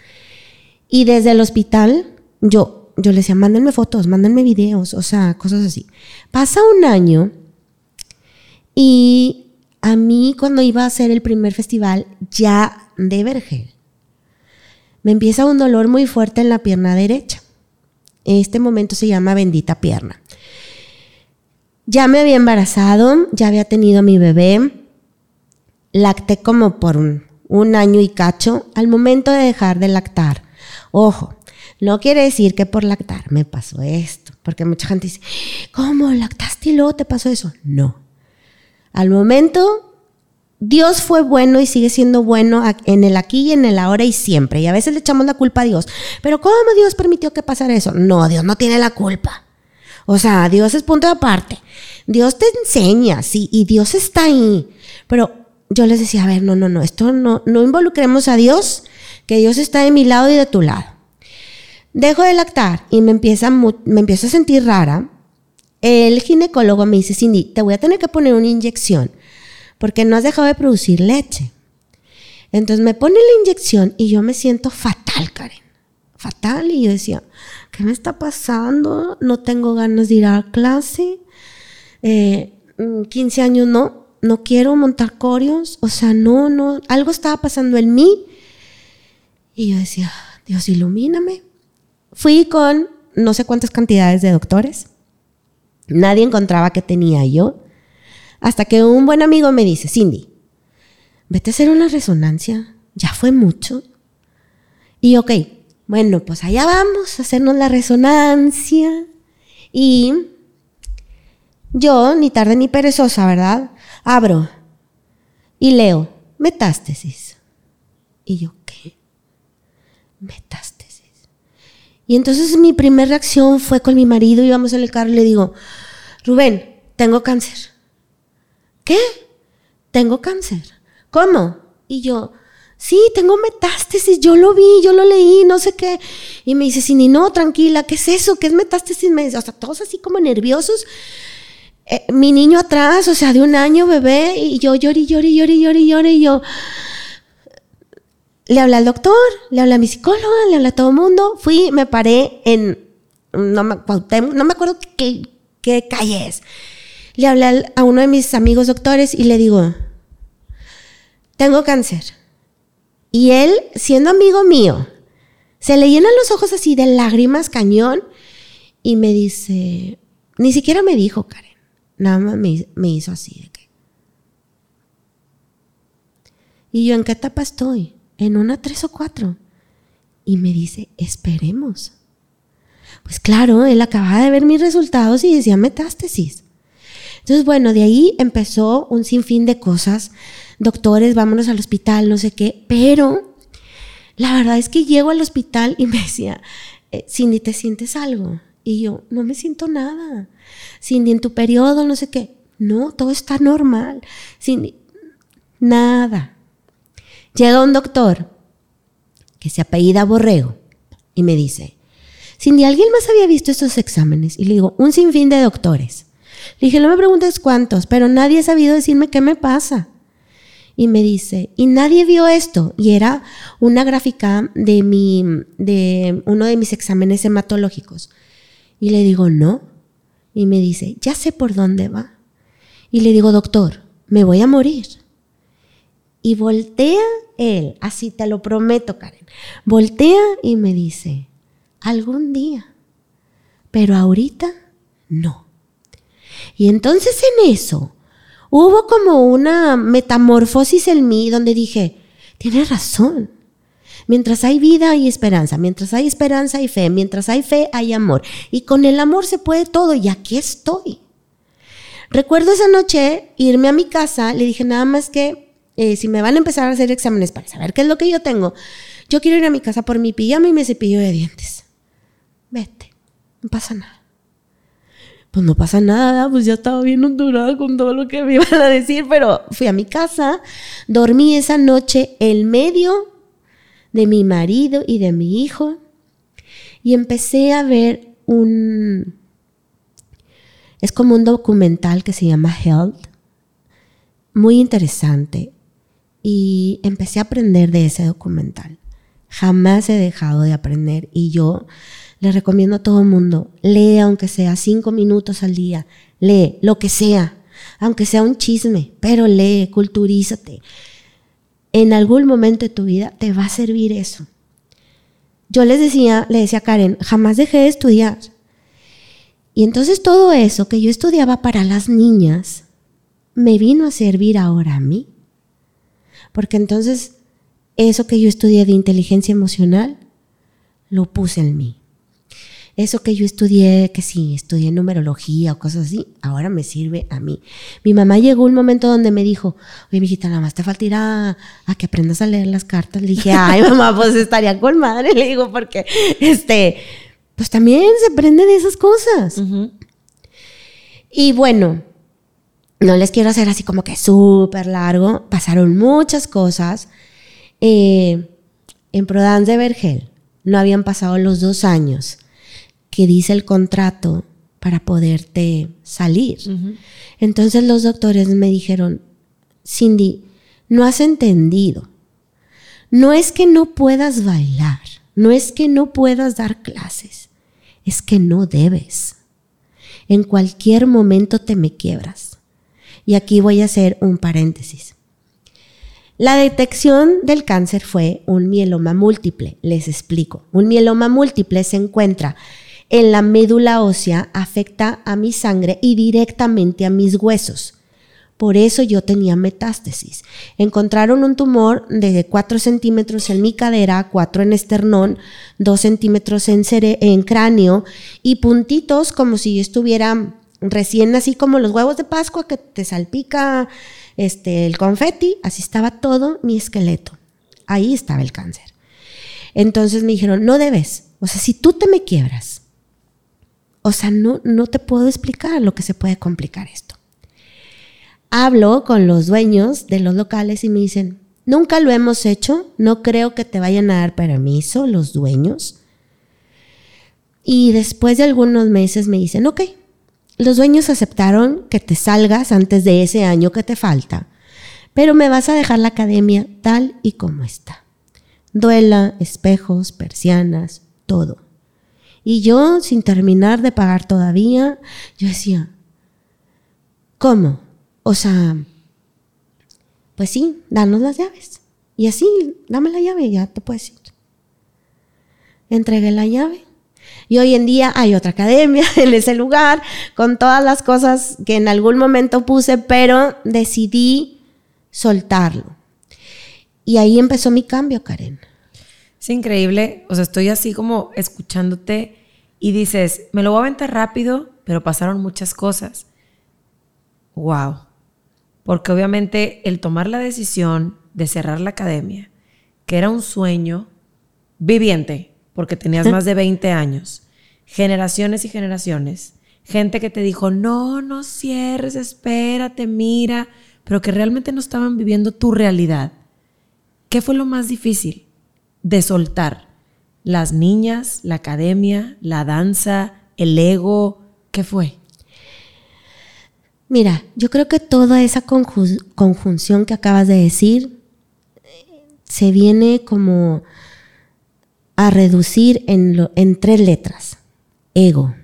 Y desde el hospital, yo, yo les decía, mándenme fotos, mándenme videos, o sea, cosas así. Pasa un año y a mí cuando iba a hacer el primer festival ya de Vergel, me empieza un dolor muy fuerte en la pierna derecha. Este momento se llama bendita pierna. Ya me había embarazado, ya había tenido a mi bebé, lacté como por un año y cacho. Al momento de dejar de lactar, ojo, no quiere decir que por lactar me pasó esto, porque mucha gente dice, ¿cómo lactaste y luego te pasó eso? No. Al momento, Dios fue bueno y sigue siendo bueno en el aquí y en el ahora y siempre. Y a veces le echamos la culpa a Dios. Pero ¿cómo Dios permitió que pasara eso? No, Dios no tiene la culpa. O sea, Dios es punto de aparte. Dios te enseña, sí, y Dios está ahí. Pero yo les decía, a ver, no, no, no, esto no, no involucremos a Dios, que Dios está de mi lado y de tu lado. Dejo de lactar y me empieza, me empiezo a sentir rara. El ginecólogo me dice, Cindy, te voy a tener que poner una inyección porque no has dejado de producir leche. Entonces me pone la inyección y yo me siento fatal, Karen. Fatal. Y yo decía, ¿qué me está pasando? No tengo ganas de ir a clase. Eh, mm, 15 años no, no quiero montar corios. O sea, no, no, algo estaba pasando en mí. Y yo decía, Dios, ilumíname. Fui con no sé cuántas cantidades de doctores. Nadie encontraba qué tenía yo. Hasta que un buen amigo me dice, Cindy, vete a hacer una resonancia. Ya fue mucho. Y ok, bueno, pues allá vamos a hacernos la resonancia. Y yo, ni tarde ni perezosa, ¿verdad? Abro y leo, metástasis. Y yo, ¿qué? Metástasis. Y entonces mi primera reacción fue con mi marido, íbamos en el carro y le digo, Rubén, tengo cáncer. ¿Qué? Tengo cáncer. ¿Cómo? Y yo, sí, tengo metástasis, yo lo vi, yo lo leí, no sé qué. Y me dice, Cindy, no, tranquila, ¿qué es eso? ¿Qué es metástasis? Me dice, o sea, todos así como nerviosos. Eh, mi niño atrás, o sea, de un año, bebé, y yo lloré, lloré, lloré, lloré, lloré, y yo... Le hablé al doctor, le hablé a mi psicóloga, le hablé a todo el mundo. Fui, me paré en, no me, no me acuerdo qué, calle es. Le hablé a uno de mis amigos doctores y le digo, tengo cáncer. Y él, siendo amigo mío, se le llenan los ojos así de lágrimas, cañón, y me dice, ni siquiera me dijo, Karen, nada más me, me hizo así de que. Y yo, ¿en qué etapa estoy? En una tres o cuatro. Y me dice, esperemos. Pues claro, él acababa de ver mis resultados y decía metástasis. Entonces, bueno, de ahí empezó un sinfín de cosas. Doctores, vámonos al hospital, no sé qué. Pero la verdad es que llego al hospital y me decía, eh, Cindy, ¿te sientes algo? Y yo, no me siento nada. Cindy, en tu periodo, no sé qué. No, todo está normal. Cindy, nada. Llega un doctor que se apellida Borrego y me dice, Cindy, ¿alguien más había visto estos exámenes? Y le digo, un sinfín de doctores. Le dije, no me preguntes cuántos, pero nadie ha sabido decirme qué me pasa. Y me dice, y nadie vio esto. Y era una gráfica de, mi, de uno de mis exámenes hematológicos. Y le digo, no. Y me dice, ya sé por dónde va. Y le digo, doctor, me voy a morir. Y voltea él, así te lo prometo, Karen. Voltea y me dice, algún día, pero ahorita no. Y entonces en eso hubo como una metamorfosis en mí donde dije, tienes razón. Mientras hay vida hay esperanza, mientras hay esperanza hay fe, mientras hay fe hay amor. Y con el amor se puede todo y aquí estoy. Recuerdo esa noche irme a mi casa, le dije nada más que eh, si me van a empezar a hacer exámenes para saber qué es lo que yo tengo, yo quiero ir a mi casa por mi pijama y mi cepillo de dientes. Vete, no pasa nada pues no pasa nada, pues ya estaba bien hondurada con todo lo que me iban a decir, pero fui a mi casa, dormí esa noche en medio de mi marido y de mi hijo y empecé a ver un... Es como un documental que se llama Health, muy interesante, y empecé a aprender de ese documental. Jamás he dejado de aprender y yo le recomiendo a todo el mundo, lee aunque sea cinco minutos al día, lee lo que sea, aunque sea un chisme, pero lee, culturízate. En algún momento de tu vida te va a servir eso. Yo les decía, le decía a Karen, jamás dejé de estudiar. Y entonces todo eso que yo estudiaba para las niñas me vino a servir ahora a mí. Porque entonces eso que yo estudié de inteligencia emocional, lo puse en mí eso que yo estudié, que sí, estudié numerología o cosas así, ahora me sirve a mí. Mi mamá llegó un momento donde me dijo, oye, mijita, nada más te falta ir a, que aprendas a leer las cartas. Le dije, ay, mamá, pues estaría con madre. Le digo, porque, este, pues también se aprende de esas cosas. Y bueno, no les quiero hacer así como que súper largo. Pasaron muchas cosas. Eh, en Prodance de Vergel no habían pasado los dos años que dice el contrato para poderte salir. Entonces los doctores me dijeron, Cindy, no has entendido. No es que no puedas bailar, no es que no puedas dar clases, es que no debes. En cualquier momento te me quiebras. Y aquí voy a hacer un paréntesis. La detección del cáncer fue un mieloma múltiple. Les explico. Un mieloma múltiple se encuentra en la médula ósea afecta a mi sangre y directamente a mis huesos. Por eso yo tenía metástasis. Encontraron un tumor de 4 centímetros en mi cadera, 4 en esternón, 2 centímetros en, en cráneo y puntitos como si yo estuviera recién así como los huevos de Pascua que te salpica este, el confeti, así estaba todo mi esqueleto. Ahí estaba el cáncer. Entonces me dijeron, no debes. O sea, si tú te me quiebras, o sea, no, no te puedo explicar lo que se puede complicar esto. Hablo con los dueños de los locales y me dicen, nunca lo hemos hecho, no creo que te vayan a dar permiso los dueños. Y después de algunos meses me dicen, ok, los dueños aceptaron que te salgas antes de ese año que te falta, pero me vas a dejar la academia tal y como está. Duela, espejos, persianas, todo. Y yo, sin terminar de pagar todavía, yo decía, ¿cómo? O sea, pues sí, danos las llaves. Y así, dame la llave ya te puedes ir. Entregué la llave. Y hoy en día hay otra academia en ese lugar con todas las cosas que en algún momento puse, pero decidí soltarlo. Y ahí empezó mi cambio, Karen. Es increíble, o sea, estoy así como escuchándote y dices, me lo voy a aventar rápido, pero pasaron muchas cosas. Wow. Porque obviamente el tomar la decisión de cerrar la academia, que era un sueño viviente, porque tenías más de 20 años, generaciones y generaciones, gente que te dijo, no, no cierres, espérate, mira, pero que realmente no estaban viviendo tu realidad. ¿Qué fue lo más difícil de soltar? ¿Las niñas, la academia, la danza, el ego? ¿Qué fue? Mira, yo creo que toda esa conjunción que acabas de decir se viene como a reducir en, tres letras. Ego.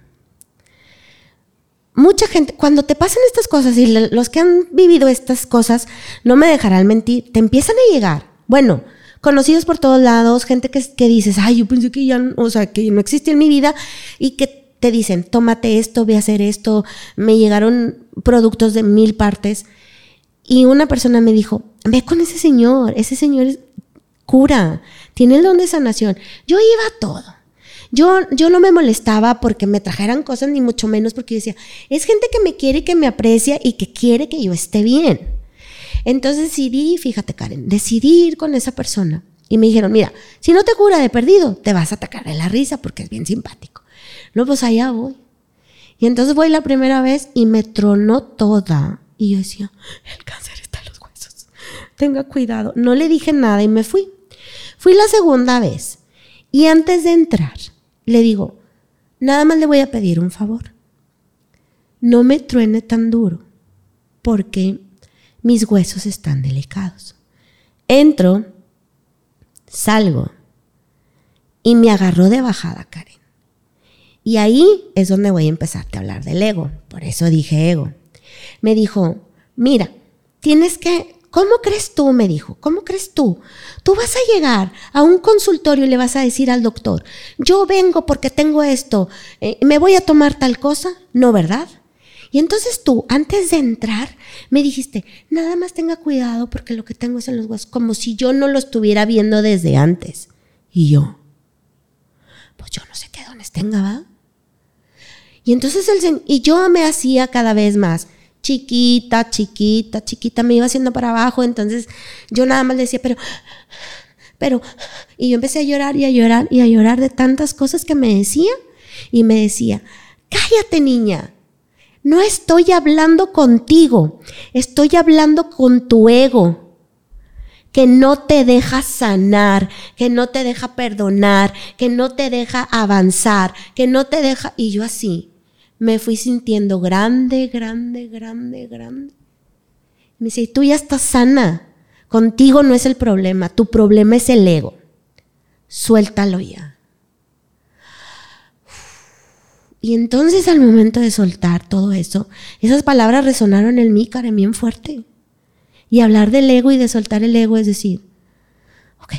Mucha gente, cuando te pasan estas cosas y los que han vivido estas cosas, no me dejarán mentir, te empiezan a llegar. Bueno, conocidos por todos lados, gente que, que dices, ay, yo pensé que ya, o sea, que no existe en mi vida y que te dicen, tómate esto, ve a hacer esto. Me llegaron productos de mil partes y una persona me dijo, ve con ese señor, ese señor cura, tiene el don de sanación. Yo iba a todo. Yo, yo no me molestaba porque me trajeran cosas, ni mucho menos porque yo decía, es gente que me quiere que me aprecia y que quiere que yo esté bien. Entonces decidí, fíjate Karen, decidí ir con esa persona. Y me dijeron, mira, si no te cura de perdido, te vas a atacar de la risa porque es bien simpático. No, pues allá voy. Y entonces voy la primera vez y me tronó toda. Y yo decía, el cáncer está en los huesos. Tenga cuidado. No le dije nada y me fui. Fui la segunda vez y antes de entrar le digo, nada más le voy a pedir un favor. No me truene tan duro porque mis huesos están delicados. Entro, salgo y me agarró de bajada, Karen. Y ahí es donde voy a empezarte a hablar del ego. Por eso dije ego. Me dijo, mira, tienes que ¿Cómo crees tú? me dijo. ¿Cómo crees tú? Tú vas a llegar a un consultorio y le vas a decir al doctor, yo vengo porque tengo esto, eh, ¿me voy a tomar tal cosa? No, ¿verdad? Y entonces tú, antes de entrar, me dijiste, nada más tenga cuidado porque lo que tengo es en los huesos, como si yo no lo estuviera viendo desde antes. Y yo, pues yo no sé qué dones tenga, ¿va? Y entonces el y yo me hacía cada vez más chiquita, chiquita, chiquita, me iba haciendo para abajo, entonces yo nada más le decía, pero, pero, y yo empecé a llorar y a llorar y a llorar de tantas cosas que me decía y me decía, cállate niña, no estoy hablando contigo, estoy hablando con tu ego que no te deja sanar, que no te deja perdonar, que no te deja avanzar, que no te deja... Y yo así, me fui sintiendo grande, grande, grande, grande. Me dice, tú ya estás sana. Contigo no es el problema, tu problema es el ego. Suéltalo ya. Y entonces al momento de soltar todo eso, esas palabras resonaron en mí, cara, bien fuerte. Y hablar del ego y de soltar el ego es decir, ok,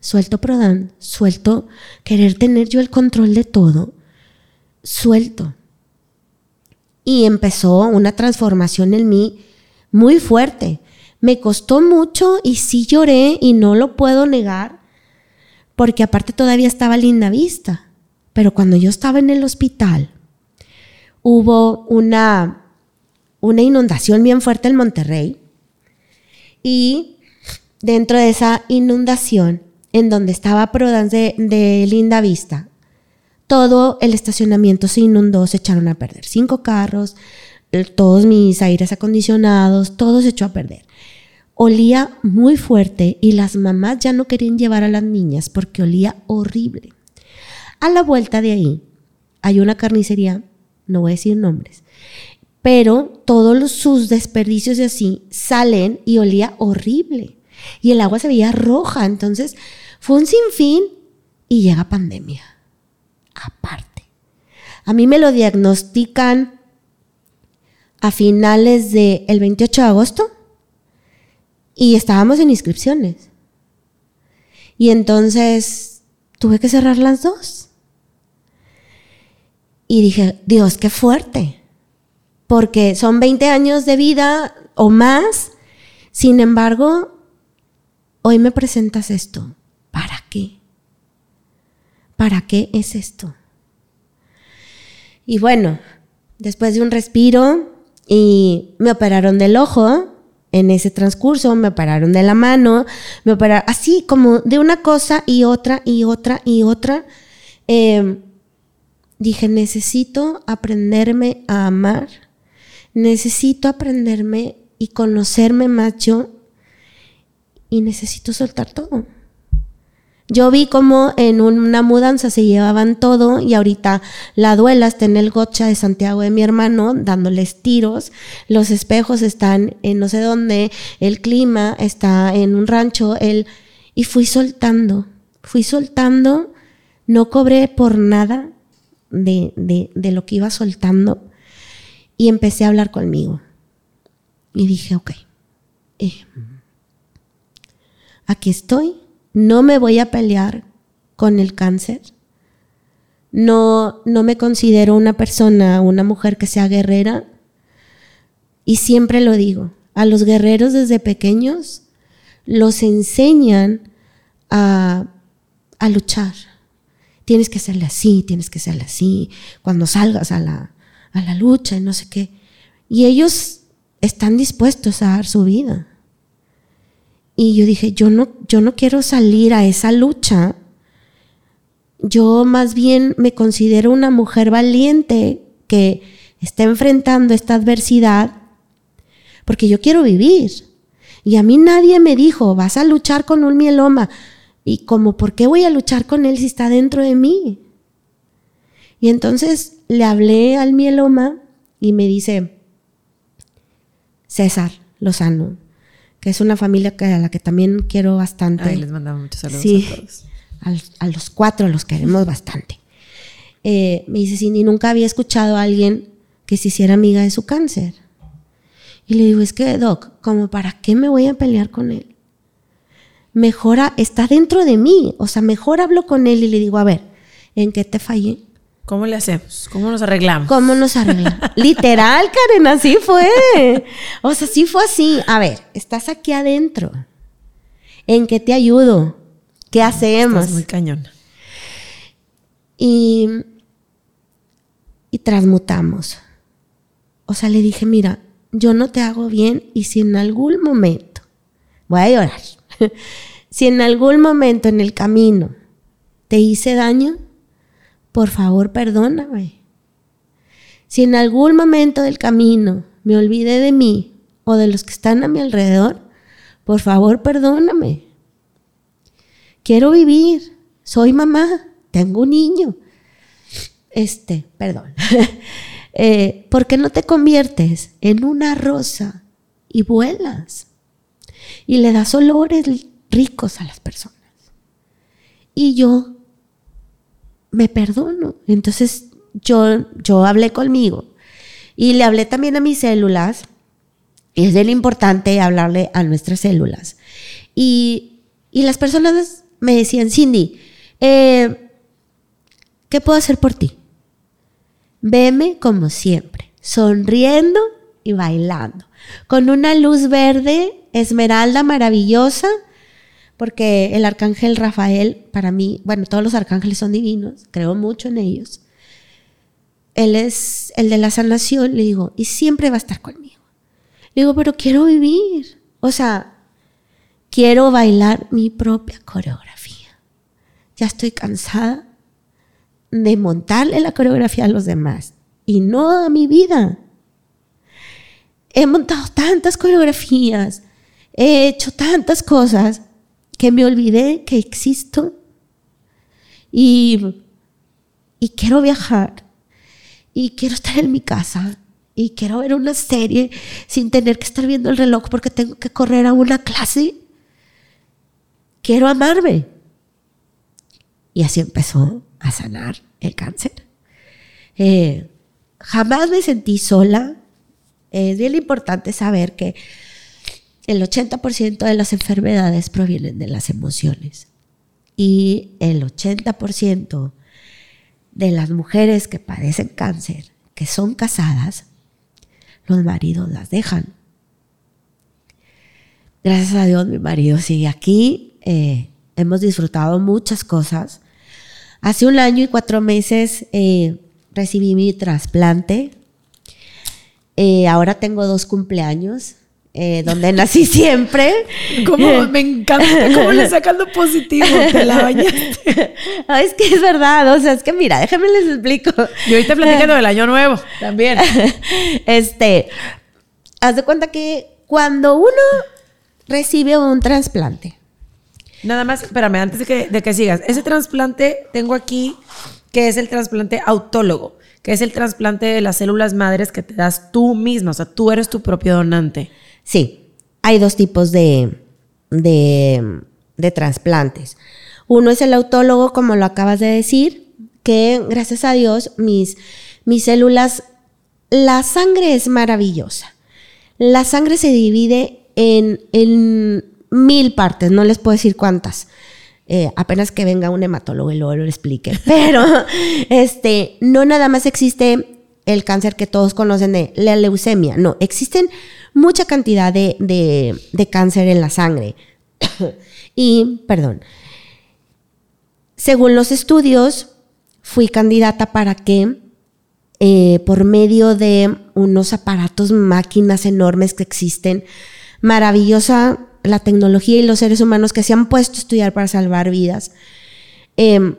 suelto Prodan, suelto querer tener yo el control de todo, suelto y empezó una transformación en mí muy fuerte. Me costó mucho y sí lloré y no lo puedo negar, porque aparte todavía estaba linda vista. Pero cuando yo estaba en el hospital, hubo una, una inundación bien fuerte en Monterrey y dentro de esa inundación, en donde estaba Prodance de, de Linda Vista, todo el estacionamiento se inundó, se echaron a perder. Cinco carros, todos mis aires acondicionados, todo se echó a perder. Olía muy fuerte y las mamás ya no querían llevar a las niñas porque olía horrible. A la vuelta de ahí hay una carnicería, no voy a decir nombres, pero todos sus desperdicios y así salen y olía horrible. Y el agua se veía roja, entonces fue un sinfín y llega pandemia aparte. A mí me lo diagnostican a finales del el 28 de agosto y estábamos en inscripciones. Y entonces tuve que cerrar las dos. Y dije, Dios, qué fuerte. Porque son 20 años de vida o más. Sin embargo, hoy me presentas esto. ¿Para qué? ¿Para qué es esto? Y bueno, después de un respiro y me operaron del ojo, en ese transcurso me operaron de la mano, me operaron así como de una cosa y otra y otra y otra. Em, dije, necesito aprenderme a amar, necesito aprenderme y conocerme más yo y necesito soltar todo. Yo vi como en una mudanza se llevaban todo y ahorita la duela está en el gocha de Santiago de mi hermano dándoles tiros, los espejos están en no sé dónde, el clima está en un rancho, el... y fui soltando, fui soltando, no cobré por nada de, de lo que iba soltando y empecé a hablar conmigo. Y dije, ok, eh, aquí estoy, no me voy a pelear con el cáncer. No, no me considero una persona, una mujer que sea guerrera. Y siempre lo digo, a los guerreros desde pequeños los enseñan a, a luchar. Tienes que hacerle así, tienes que hacerle así, cuando salgas a la, a la lucha y no sé qué. Y ellos están dispuestos a dar su vida. Y yo dije, yo no, yo no quiero salir a esa lucha. Yo más bien me considero una mujer valiente que está enfrentando esta adversidad porque yo quiero vivir. Y a mí nadie me dijo, vas a luchar con un mieloma. Y como, ¿por qué voy a luchar con él si está dentro de mí? Y entonces le hablé al mieloma y me dice, César Lozano, que es una familia que, a la que también quiero bastante. Ay, les mandamos muchos saludos a todos. A, los cuatro los queremos bastante. Eh, me dice, Cindy, nunca había escuchado a alguien que se hiciera amiga de su cáncer. Y le digo, es que, Doc, como para qué me voy a pelear con él? Mejora, está dentro de mí. O sea, mejor hablo con él y le digo, a ver, ¿en qué te fallé? ¿Cómo le hacemos? ¿Cómo nos arreglamos? ¿Cómo nos arreglamos? Literal, Karen, así fue. O sea, sí fue así. A ver, estás aquí adentro. ¿En qué te ayudo? ¿Qué hacemos? Estás muy cañón. Y, y transmutamos. O sea, le dije, mira, yo no te hago bien y si en algún momento, voy a llorar, si en algún momento en el camino te hice daño, por favor perdóname. Si en algún momento del camino me olvidé de mí o de los que están a mi alrededor, por favor perdóname. Quiero vivir, soy mamá, tengo un niño. Este, perdón. Eh, ¿Por qué no te conviertes en una rosa y vuelas? Y le das olores ricos a las personas. Y yo me perdono. Entonces yo, yo hablé conmigo y le hablé también a mis células. Es bien importante hablarle a nuestras células. Y, y las personas me decían, Cindy, eh, ¿qué puedo hacer por ti? Veme como siempre, sonriendo y bailando, con una luz verde, esmeralda maravillosa, porque el arcángel Rafael, para mí, bueno, todos los arcángeles son divinos, creo mucho en ellos. Él es el de la sanación, le digo, y siempre va a estar conmigo. Le digo, pero quiero vivir. O sea, quiero bailar mi propia coreografía. Ya estoy cansada de montarle la coreografía a los demás y no a mi vida. He montado tantas coreografías, he hecho tantas cosas que me olvidé que existo y, y quiero viajar y quiero estar en mi casa y quiero ver una serie sin tener que estar viendo el reloj porque tengo que correr a una clase. Quiero amarme. Y así empezó a sanar el cáncer. Eh, jamás me sentí sola. Es bien importante saber que el 80% de las enfermedades provienen de las emociones y el 80% de las mujeres que padecen cáncer, que son casadas, los maridos las dejan. Gracias a Dios mi marido sigue aquí, eh, hemos disfrutado muchas cosas. Hace un año y cuatro meses eh, recibí mi trasplante. Eh, ahora tengo dos cumpleaños. Eh, donde nací siempre. Como, me encanta cómo le sacan lo positivo, te la bañaste. es que es verdad, o sea, es que mira, déjenme les explico. Y ahorita platicando del año nuevo también. Este, haz de cuenta que cuando uno recibe un trasplante. Nada más, espérame, antes de que, de que sigas. Ese trasplante tengo aquí que es el trasplante autólogo, que es el trasplante de las células madres que te das tú mismo, o sea, tú eres tu propio donante. Sí, hay dos tipos de, de, de trasplantes. Uno es el autólogo, como lo acabas de decir, que gracias a Dios mis, mis células, la sangre es maravillosa. La sangre se divide en, en mil partes, no les puedo decir cuántas. Eh, apenas que venga un hematólogo y luego lo explique. Pero este, no nada más existe el cáncer que todos conocen de la leucemia, no, existen mucha cantidad de, de cáncer en la sangre. y, perdón, según los estudios, fui candidata para que eh, por medio de unos aparatos, máquinas enormes que existen, maravillosa la tecnología y los seres humanos que se han puesto a estudiar para salvar vidas, em,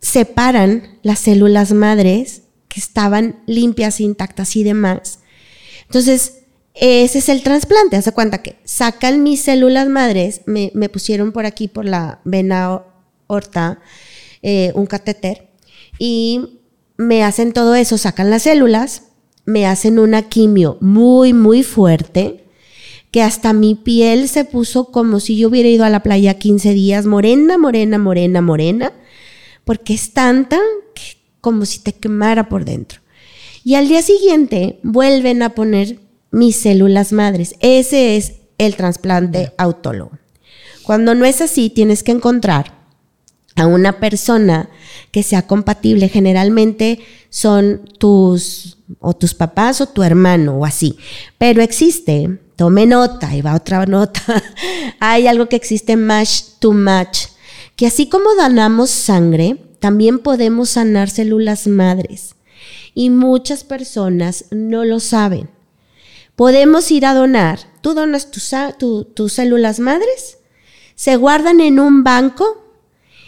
separan las células madres que estaban limpias, intactas y demás. Entonces, ese es el trasplante. Hace cuenta que sacan mis células madres, me, pusieron por aquí, por la vena horta, eh, un catéter y me hacen todo eso, sacan las células, me hacen una quimio muy, muy fuerte, que hasta mi piel se puso como si yo hubiera ido a la playa 15 días, morena, morena, morena, morena, porque es tanta como si te quemara por dentro. Y al día siguiente vuelven a poner mis células madres. Ese es el trasplante autólogo. Cuando no es así, tienes que encontrar a una persona que sea compatible. Generalmente son tus o tus papás o tu hermano o así. Pero existe, tome nota, ahí va otra nota. Hay algo que existe match to match, que así como donamos sangre, también podemos sanar células madres. Y muchas personas no lo saben. Podemos ir a donar. Tú donas tus células madres, se guardan en un banco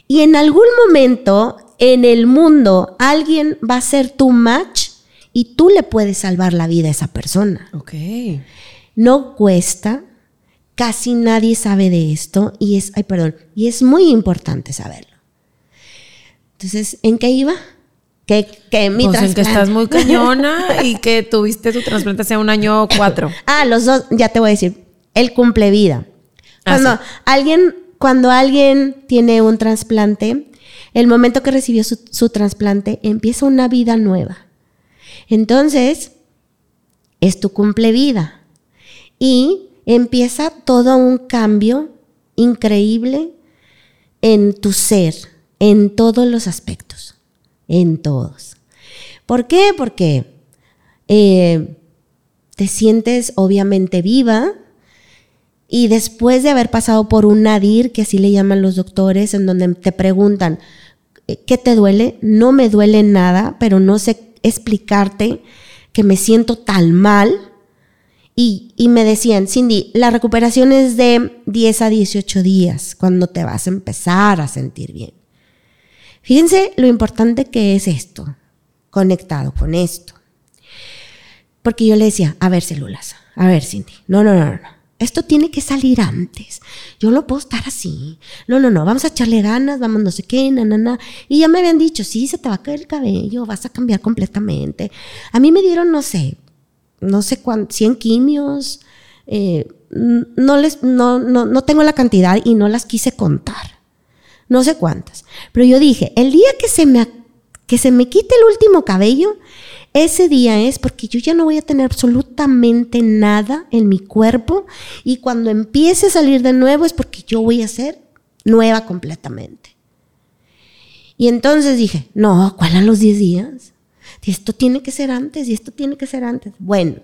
y en algún momento en el mundo alguien va a ser tu match y tú le puedes salvar la vida a esa persona. Ok. No cuesta, casi nadie sabe de esto y es, ay, perdón, y es muy importante saberlo. Entonces, ¿en qué iba? Que, que mi pues en que estás muy cañona y que tuviste tu trasplante hace un año o cuatro. ah, los dos, ya te voy a decir, el cumple vida. Ah, Cuando alguien cuando alguien tiene un trasplante, el momento que recibió su, trasplante, empieza una vida nueva. Entonces, es tu cumple vida. Y empieza todo un cambio increíble en tu ser, en todos los aspectos, en todos. ¿Por qué? Porque eh, te sientes obviamente viva, y después de haber pasado por un nadir, que así le llaman los doctores, en donde te preguntan, eh, ¿qué te duele? No me duele nada, pero no sé explicarte que me siento tan mal. Y, y, me decían, Cindy, la recuperación es de 10 a 18 días, cuando te vas a empezar a sentir bien. Fíjense lo importante que es esto, conectado con esto. Porque yo le decía, a ver, células, a ver, Cindy, no, no, no, no. Esto tiene que salir antes. Yo no puedo estar así. No, no, no, vamos a echarle ganas, vamos no sé qué, na, na, na. Y ya me habían dicho, sí, se te va a caer el cabello, vas a cambiar completamente. A mí me dieron, no sé, no sé cuántos, 100 quimios. Eh, no, les, no, no, no tengo la cantidad y no las quise contar. No sé cuántas. Pero yo dije, el día que se me, que se me quite el último cabello, ese día es porque yo ya no voy a tener absolutamente nada en mi cuerpo y cuando empiece a salir de nuevo es porque yo voy a ser nueva completamente. Y entonces dije, no, ¿cuál a los 10 días? Esto tiene que ser antes y esto tiene que ser antes. Bueno,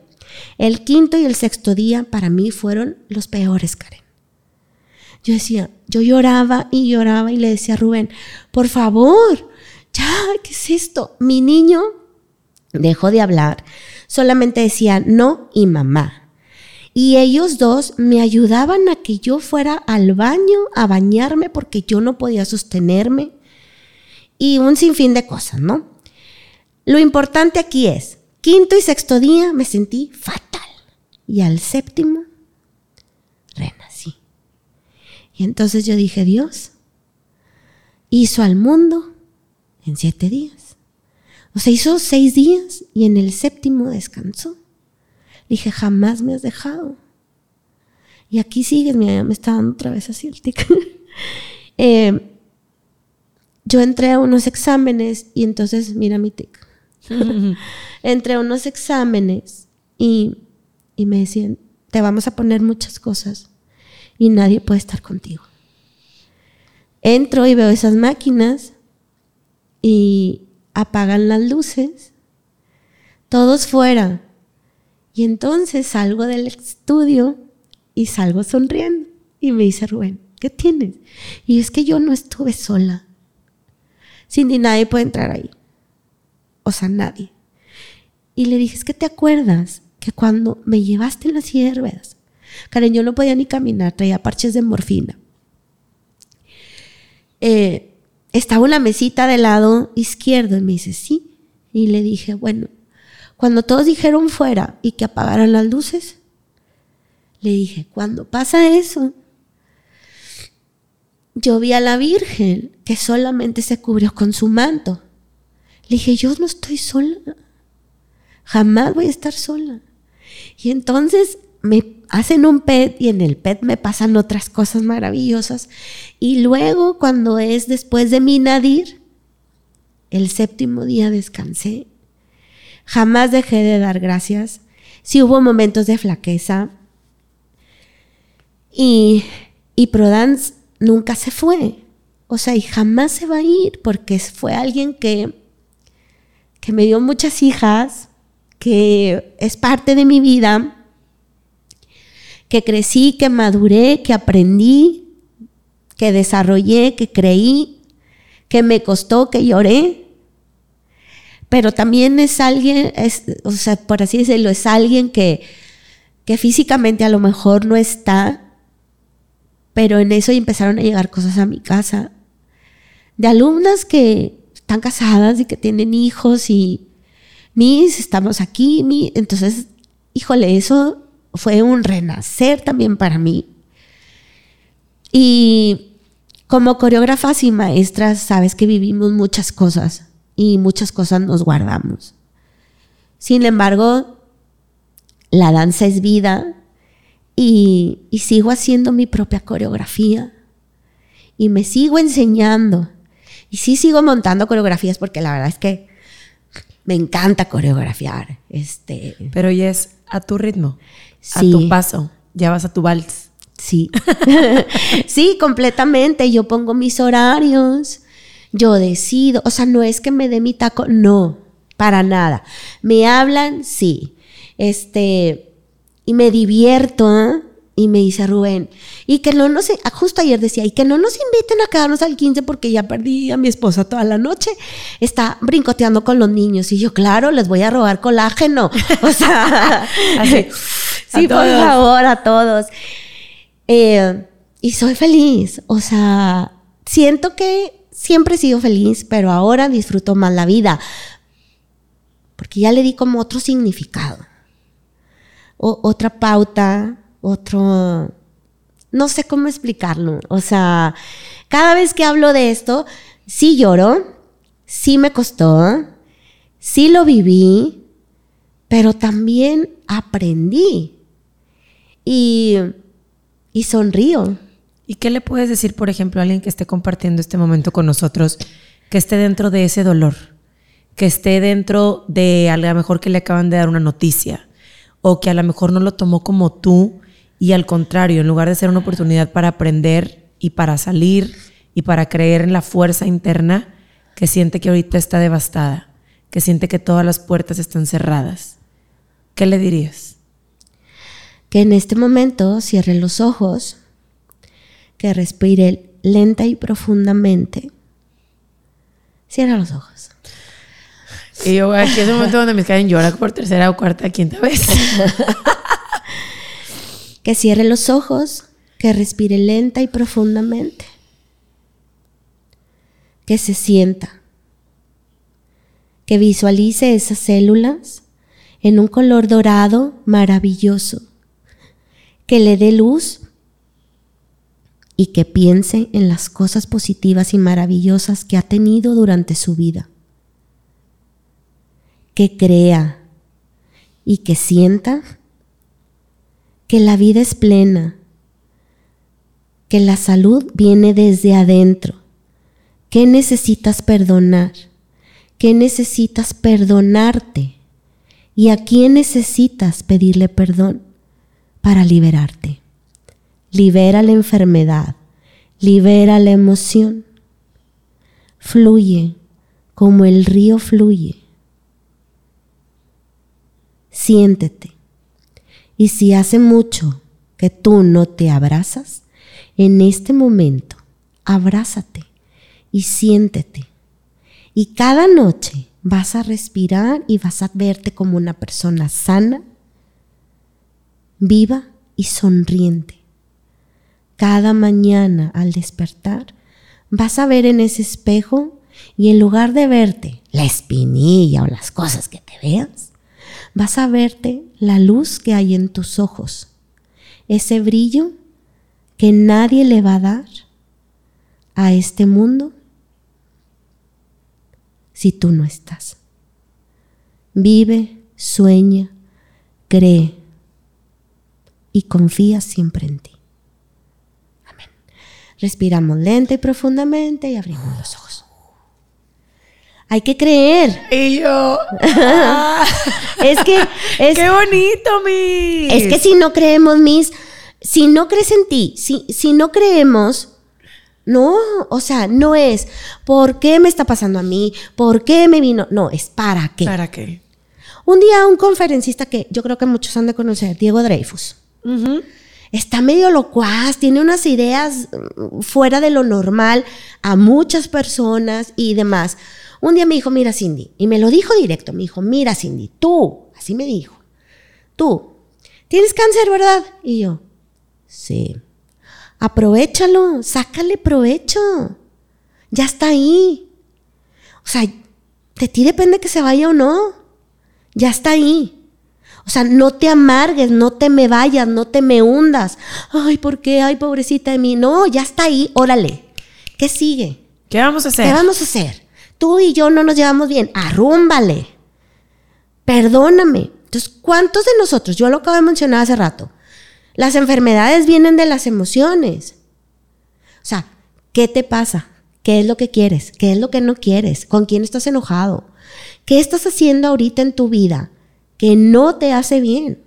el quinto y el sexto día para mí fueron los peores, Karen. Yo decía, yo lloraba y lloraba y le decía a Rubén, por favor, ya, ¿qué es esto? Mi niño dejó de hablar, solamente decía no y mamá. Y ellos dos me ayudaban a que yo fuera al baño a bañarme porque yo no podía sostenerme y un sinfín de cosas, ¿no? Lo importante aquí es, quinto y sexto día me sentí fatal. y al séptimo renací. Y entonces yo dije, Dios hizo al mundo en siete días. O sea, hizo seis días y en el séptimo descansó. Dije, jamás me has dejado. Y aquí sigues, mira, me está dando otra vez así el tic. Eh, yo entré a unos exámenes y entonces, mira mi tic. entré a unos exámenes y, y me decían, te vamos a poner muchas cosas y nadie puede estar contigo. Entro y veo esas máquinas y apagan las luces, todos fuera. Y entonces salgo del estudio y salgo sonriendo. Y me dice Rubén, ¿qué tienes? Y es que yo no estuve sola. Cindy, nadie puede entrar ahí. O sea, nadie. Y le dije, es que te acuerdas que cuando me llevaste en las hierbas, Karen, yo no podía ni caminar, traía parches de morfina. Eh, estaba una mesita del lado izquierdo y me dice, sí. Y le dije, bueno, cuando todos dijeron fuera y que apagaran las luces, le dije, cuando pasa eso, yo vi a la Virgen que solamente se cubrió con su manto. Le dije, yo no estoy sola. Jamás voy a estar sola. Y entonces me hacen un PET y en el PET me pasan otras cosas maravillosas. Y luego, cuando es después de mi nadir, el séptimo día descansé. Jamás dejé de dar gracias. Sí hubo momentos de flaqueza. Y, y Prodance nunca se fue. O sea, y jamás se va a ir porque fue alguien que, que me dio muchas hijas, que es parte de mi vida que crecí, que maduré, que aprendí, que desarrollé, que creí, que me costó, que lloré. Pero también es alguien, es, o sea, por así decirlo, es alguien que, que físicamente a lo mejor no está, pero en eso empezaron a llegar cosas a mi casa. De alumnas que están casadas y que tienen hijos y mis, estamos aquí, mi, entonces, híjole, eso fue un renacer también para mí. Y como coreógrafas y maestras, sabes que vivimos muchas cosas y muchas cosas nos guardamos. Sin embargo, la danza es vida y, y sigo haciendo mi propia coreografía y me sigo enseñando. Y sí sigo montando coreografías porque la verdad es que me encanta coreografiar. Este. Pero ya es a tu ritmo a tu paso, ya vas a tu vals. Sí, sí, completamente. Yo pongo mis horarios, yo decido, o sea, no es que me dé mi taco, no, para nada. Me hablan, sí. Este, y me divierto, ¿eh? Y me dice Rubén, y que no nos, justo ayer decía, y que no nos inviten a quedarnos al 15 porque ya perdí a mi esposa toda la noche. Está brincoteando con los niños. Y yo, claro, les voy a robar colágeno. O sea, sí, por favor, a todos. Eh, y soy feliz. O sea, siento que siempre he sido feliz, pero ahora disfruto más la vida. Porque ya le di como otro significado. otra pauta otro, no sé cómo explicarlo. O sea, cada vez que hablo de esto, sí lloro, sí me costó, sí lo viví, pero también aprendí y, y sonrío. ¿Y qué le puedes decir, por ejemplo, a alguien que esté compartiendo este momento con nosotros, que esté dentro de ese dolor, que esté dentro de a lo mejor que le acaban de dar una noticia, o que a lo mejor no lo tomó como tú y al contrario, en lugar de ser una oportunidad para aprender y para salir y para creer en la fuerza interna, que siente que ahorita está devastada, que siente que todas las puertas están cerradas, ¿qué le dirías? Que en este momento cierre los ojos, que respire lenta y profundamente. Cierra los ojos. Y yo aquí es un momento donde me caen llorar por tercera o cuarta, quinta vez. que cierre los ojos, que respire lenta y profundamente, que se sienta, que visualice esas células en un color dorado maravilloso. Que le dé luz y que piense en las cosas positivas y maravillosas que ha tenido durante su vida. Que crea y que sienta que la vida es plena, que la salud viene desde adentro. ¿Qué necesitas perdonar? ¿Qué necesitas perdonarte? ¿Y a quién necesitas pedirle perdón para liberarte? libera la enfermedad, libera la emoción. Fluye como el río fluye. Siéntete. Y si hace mucho que tú no te abrazas, en este momento, abrázate y siéntete. Y cada noche vas a respirar y vas a verte como una persona sana, viva y sonriente cada mañana al despertar, vas a ver en ese espejo y en lugar de verte la espinilla o las cosas que te veas, vas a verte la luz que hay en tus ojos, ese brillo que nadie le va a dar a este mundo si tú no estás. Vive, sueña, cree y confía siempre en ti. Respiramos lenta y profundamente y abrimos los ojos. Hay que creer. Y yo. es que. Es, ¡Qué bonito, Miss! Es que si no creemos, Miss, si no crees en ti, si, si no creemos, no, o sea, no es ¿por qué me está pasando a mí? ¿Por qué me vino? No, es ¿para qué? ¿Para qué? Un día un conferencista que yo creo que muchos han de conocer, Diego Dreyfus está medio locuaz, tiene unas ideas mm, fuera de lo normal a muchas personas y demás. Un día me dijo, mira Cindy, y me lo dijo directo, me dijo, mira Cindy, tú, así me dijo, tú, tienes cáncer, ¿verdad? Y yo, sí, aprovechalo, sácale provecho, ya está ahí. O sea, de ti depende que se vaya o no, ya está ahí. O sea, no te amargues, no te me vayas, no te me hundas. Ay, ¿por qué? Ay, pobrecita de mí. No, ya está ahí, órale. ¿Qué sigue? ¿Qué vamos a hacer? ¿Qué vamos a hacer? Tú y yo no nos llevamos bien. Arrúmbale. Perdóname. Entonces, ¿cuántos de nosotros? Yo lo acabo de mencionar hace rato. Las enfermedades vienen de las emociones. O sea, ¿qué te pasa? ¿Qué es lo que quieres? ¿Qué es lo que no quieres? ¿Con quién estás enojado? ¿Qué estás haciendo ahorita en tu vida? que no te hace bien.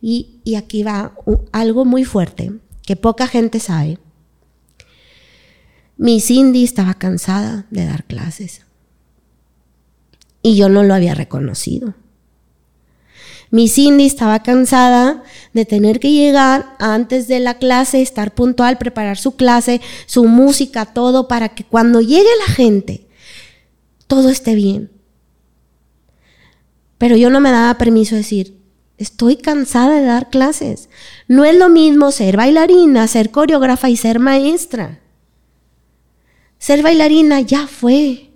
Y, aquí va algo muy fuerte que poca gente sabe. Mi Cindy estaba cansada de dar clases y yo no lo había reconocido. Mi Cindy estaba cansada de tener que llegar antes de la clase, estar puntual, preparar su clase, su música, todo, para que cuando llegue la gente, todo esté bien. Pero yo no me daba permiso de decir, estoy cansada de dar clases. No es lo mismo ser bailarina, ser coreógrafa y ser maestra. Ser bailarina ya fue.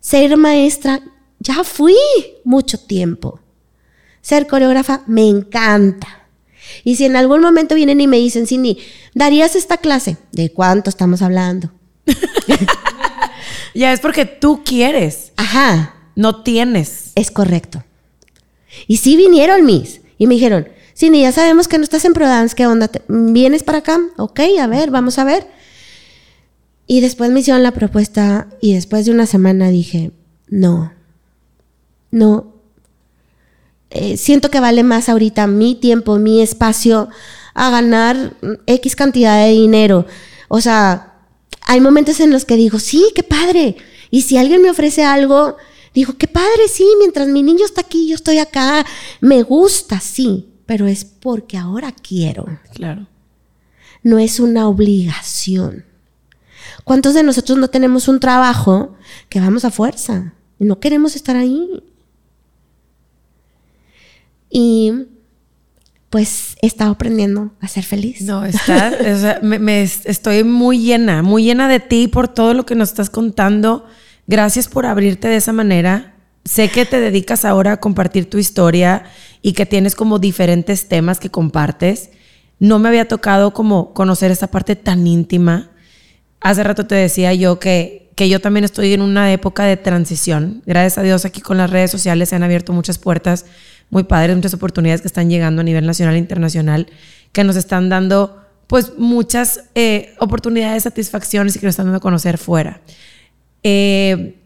Ser maestra ya fui mucho tiempo. Ser coreógrafa me encanta. Y si en algún momento vienen y me dicen, Cindy, ¿darías esta clase? ¿De cuánto estamos hablando? ya es porque tú quieres. Ajá. No tienes. Es correcto. Y sí vinieron mis y me dijeron, Cindy, ya sabemos que no estás en ProDance, ¿qué onda? ¿Vienes para acá? Ok, a ver, vamos a ver. Y después me hicieron la propuesta y después de una semana dije, no, no. Eh, siento que vale más ahorita mi tiempo, mi espacio a ganar X cantidad de dinero. O sea, hay momentos en los que digo, sí, qué padre. Y si alguien me ofrece algo Dijo, qué padre, sí, mientras mi niño está aquí, yo estoy acá. Me gusta, sí, pero es porque ahora quiero. Claro. No es una obligación. ¿Cuántos de nosotros no tenemos un trabajo que vamos a fuerza y no queremos estar ahí? Y pues he estado aprendiendo a ser feliz. No, me, estoy muy llena, muy llena de ti por todo lo que nos estás contando. Gracias por abrirte de esa manera. sé que te dedicas ahora a compartir tu historia y que tienes como diferentes temas que compartes. No me había tocado como conocer esa parte tan íntima. Hace rato te decía yo que, que yo también estoy en una época de transición. Gracias a Dios aquí con las redes sociales se han abierto muchas puertas muy padres, muchas oportunidades que están llegando a nivel nacional e internacional, que nos están dando pues muchas eh, oportunidades, satisfacciones y que nos están dando a conocer fuera. Eh,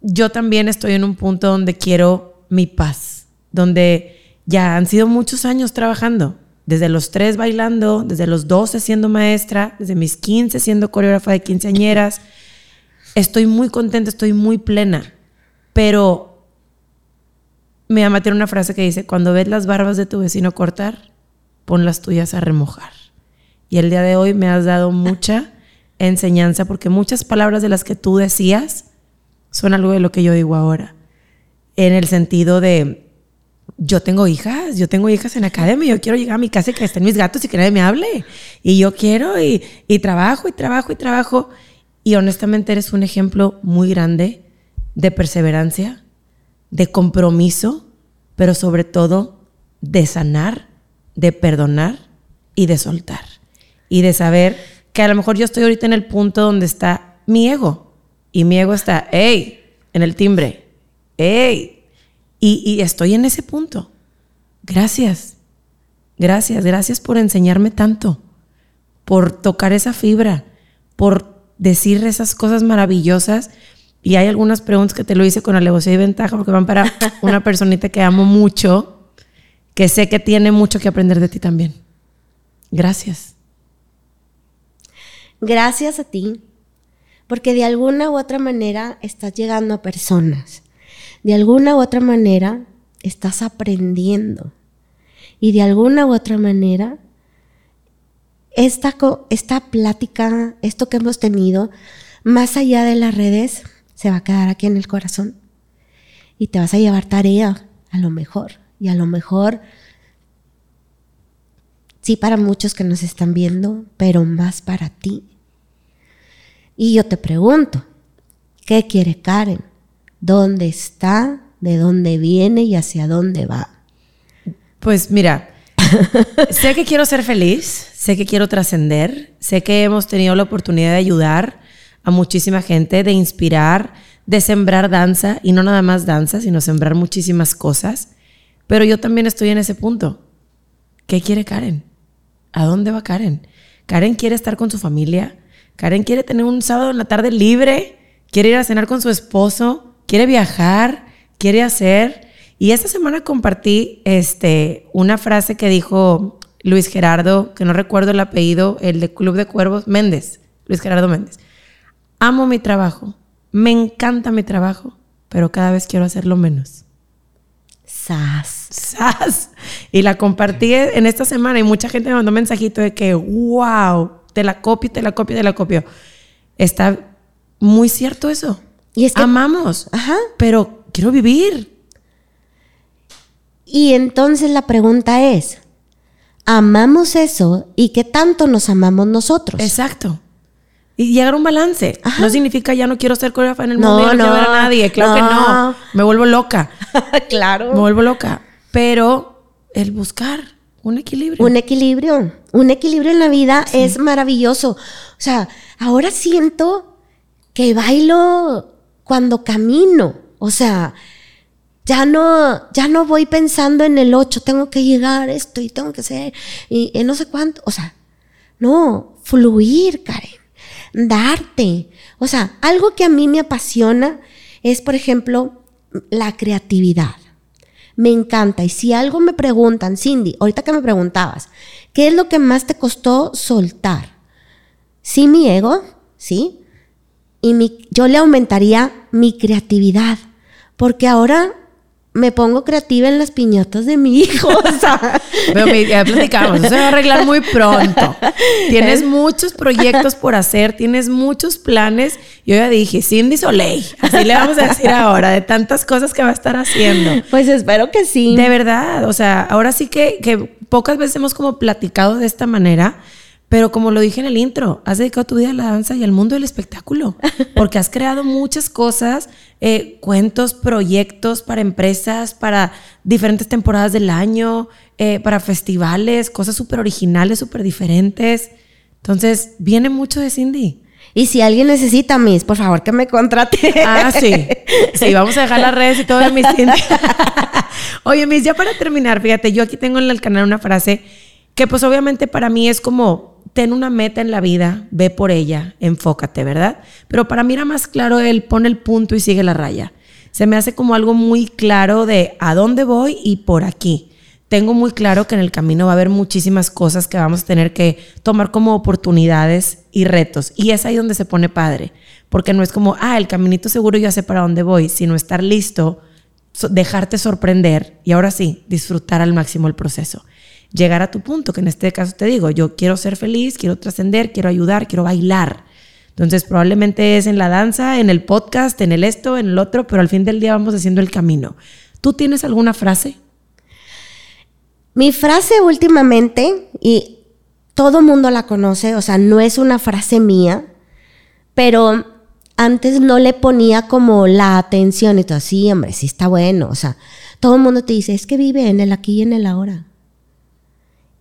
yo también estoy en un punto donde quiero mi paz, donde ya han sido muchos años trabajando, desde los tres bailando, desde los 12 siendo maestra, desde mis 15 siendo coreógrafa de quinceañeras. Estoy muy contenta, estoy muy plena, pero mi mamá tiene una frase que dice, cuando ves las barbas de tu vecino cortar, pon las tuyas a remojar. Y el día de hoy me has dado mucha enseñanza porque muchas palabras de las que tú decías son algo de lo que yo digo ahora. En el sentido de, yo tengo hijas, yo tengo hijas en academia, yo quiero llegar a mi casa y que estén mis gatos y que nadie me hable. Y yo quiero y, y trabajo y trabajo y trabajo. Y honestamente eres un ejemplo muy grande de perseverancia, de compromiso, pero sobre todo de sanar, de perdonar y de soltar y de saber que a lo mejor yo estoy ahorita en el punto donde está mi ego y mi ego está, hey, en el timbre, hey, y, y estoy en ese punto. Gracias, gracias, gracias por enseñarme tanto, por tocar esa fibra, por decir esas cosas maravillosas. Y hay algunas preguntas que te lo hice con alevosía y ventaja porque van para una personita que amo mucho, que sé que tiene mucho que aprender de ti también. Gracias. Gracias a ti, porque de alguna u otra manera estás llegando a personas. De alguna u otra manera estás aprendiendo. Y de alguna u otra manera, esta, esta plática, esto que hemos tenido, más allá de las redes, se va a quedar aquí en el corazón. Y te vas a llevar tarea, a lo mejor. Y a lo mejor, sí para muchos que nos están viendo, pero más para ti. Y yo te pregunto, ¿qué quiere Karen? ¿Dónde está? ¿De dónde viene y hacia dónde va? Pues mira, sé que quiero ser feliz, sé que quiero trascender, sé que hemos tenido la oportunidad de ayudar a muchísima gente, de inspirar, de sembrar danza, y no nada más danza, sino sembrar muchísimas cosas. Pero yo también estoy en ese punto. ¿Qué quiere Karen? ¿A dónde va Karen? Karen quiere estar con su familia, Karen quiere tener un sábado en la tarde libre, quiere ir a cenar con su esposo, quiere viajar, quiere hacer. Y esta semana compartí este, una frase que dijo Luis Gerardo, que no recuerdo el apellido, el de Club de Cuervos, Méndez, Luis Gerardo Méndez. Amo mi trabajo, me encanta mi trabajo, pero cada vez quiero hacerlo menos. Sas. Sas. Y la compartí en esta semana y mucha gente me mandó un mensajito de que, wow, te la copio, te la copio, te la copio. Está muy cierto eso. Y es que amamos, Ajá. pero quiero vivir. Y entonces la pregunta es, ¿amamos eso y qué tanto nos amamos nosotros? Exacto. Y llegar a un balance. No significa ya no quiero ser coreógrafa en el mundo, no, no, quiero ver a nadie. Claro que no. Me vuelvo loca. claro. Me vuelvo loca. Pero el buscar un equilibrio. Un equilibrio. Un equilibrio en la vida es maravilloso. O sea, ahora siento que bailo cuando camino. O sea, ya no, ya no voy pensando en el 8, tengo que llegar esto y tengo que y, y no sé cuánto. O sea, no, fluir, Karen. Darte. O sea, algo que a mí me apasiona es, por ejemplo, la creatividad me encanta. Y si algo me preguntan, Cindy, ahorita que me preguntabas, ¿qué es lo que más te costó soltar? Sí, mi ego, ¿sí? Y mi, yo le aumentaría mi creatividad, porque ahora me pongo creativa en las piñatas de mi hijo. O sea. Pero ya platicamos, eso se va a arreglar muy pronto. Tienes muchos proyectos por hacer, tienes muchos planes. Yo ya dije, Cindy Soleil, así le vamos a decir ahora, de tantas cosas que va a estar haciendo. Pues espero que sí. De verdad, o sea, ahora sí que, que pocas veces hemos como platicado de esta manera, Pero como lo dije en el intro, has dedicado tu vida a la danza y al mundo del espectáculo, porque has creado muchas cosas, eh, cuentos, proyectos para empresas, para diferentes temporadas del año, eh, para festivales, cosas súper originales, súper diferentes. Entonces, viene mucho de Cindy. Y si alguien necesita mis, por favor que me contrate. Ah, sí. Sí, vamos a dejar las redes y todo de mis Cindy. Oye, Miss, ya para terminar, fíjate, yo aquí tengo en el canal una frase que pues obviamente para mí es como ten una meta en la vida, ve por ella, enfócate, ¿verdad? Pero para mí era más claro el pone el punto y sigue la raya. Se me hace como algo muy claro de a dónde voy y por aquí. Tengo muy claro que en el camino va a haber muchísimas cosas que vamos a tener que tomar como oportunidades y retos. Y es ahí donde se pone padre. Porque no es como, ah, el caminito seguro ya sé para dónde voy, sino estar listo, dejarte sorprender y ahora sí, disfrutar al máximo el proceso llegar a tu punto, que en este caso te digo, yo quiero ser feliz, quiero trascender, quiero ayudar, quiero bailar. Entonces probablemente es en la danza, en el podcast, en el esto, en el otro, pero al fin del día vamos haciendo el camino. ¿Tú tienes alguna frase? Mi frase últimamente, y todo mundo la conoce, o sea, no es una frase mía, pero antes no le ponía como la atención y todo, sí, hombre, sí está bueno, o sea, todo el mundo te dice, es que vive en el aquí y en el ahora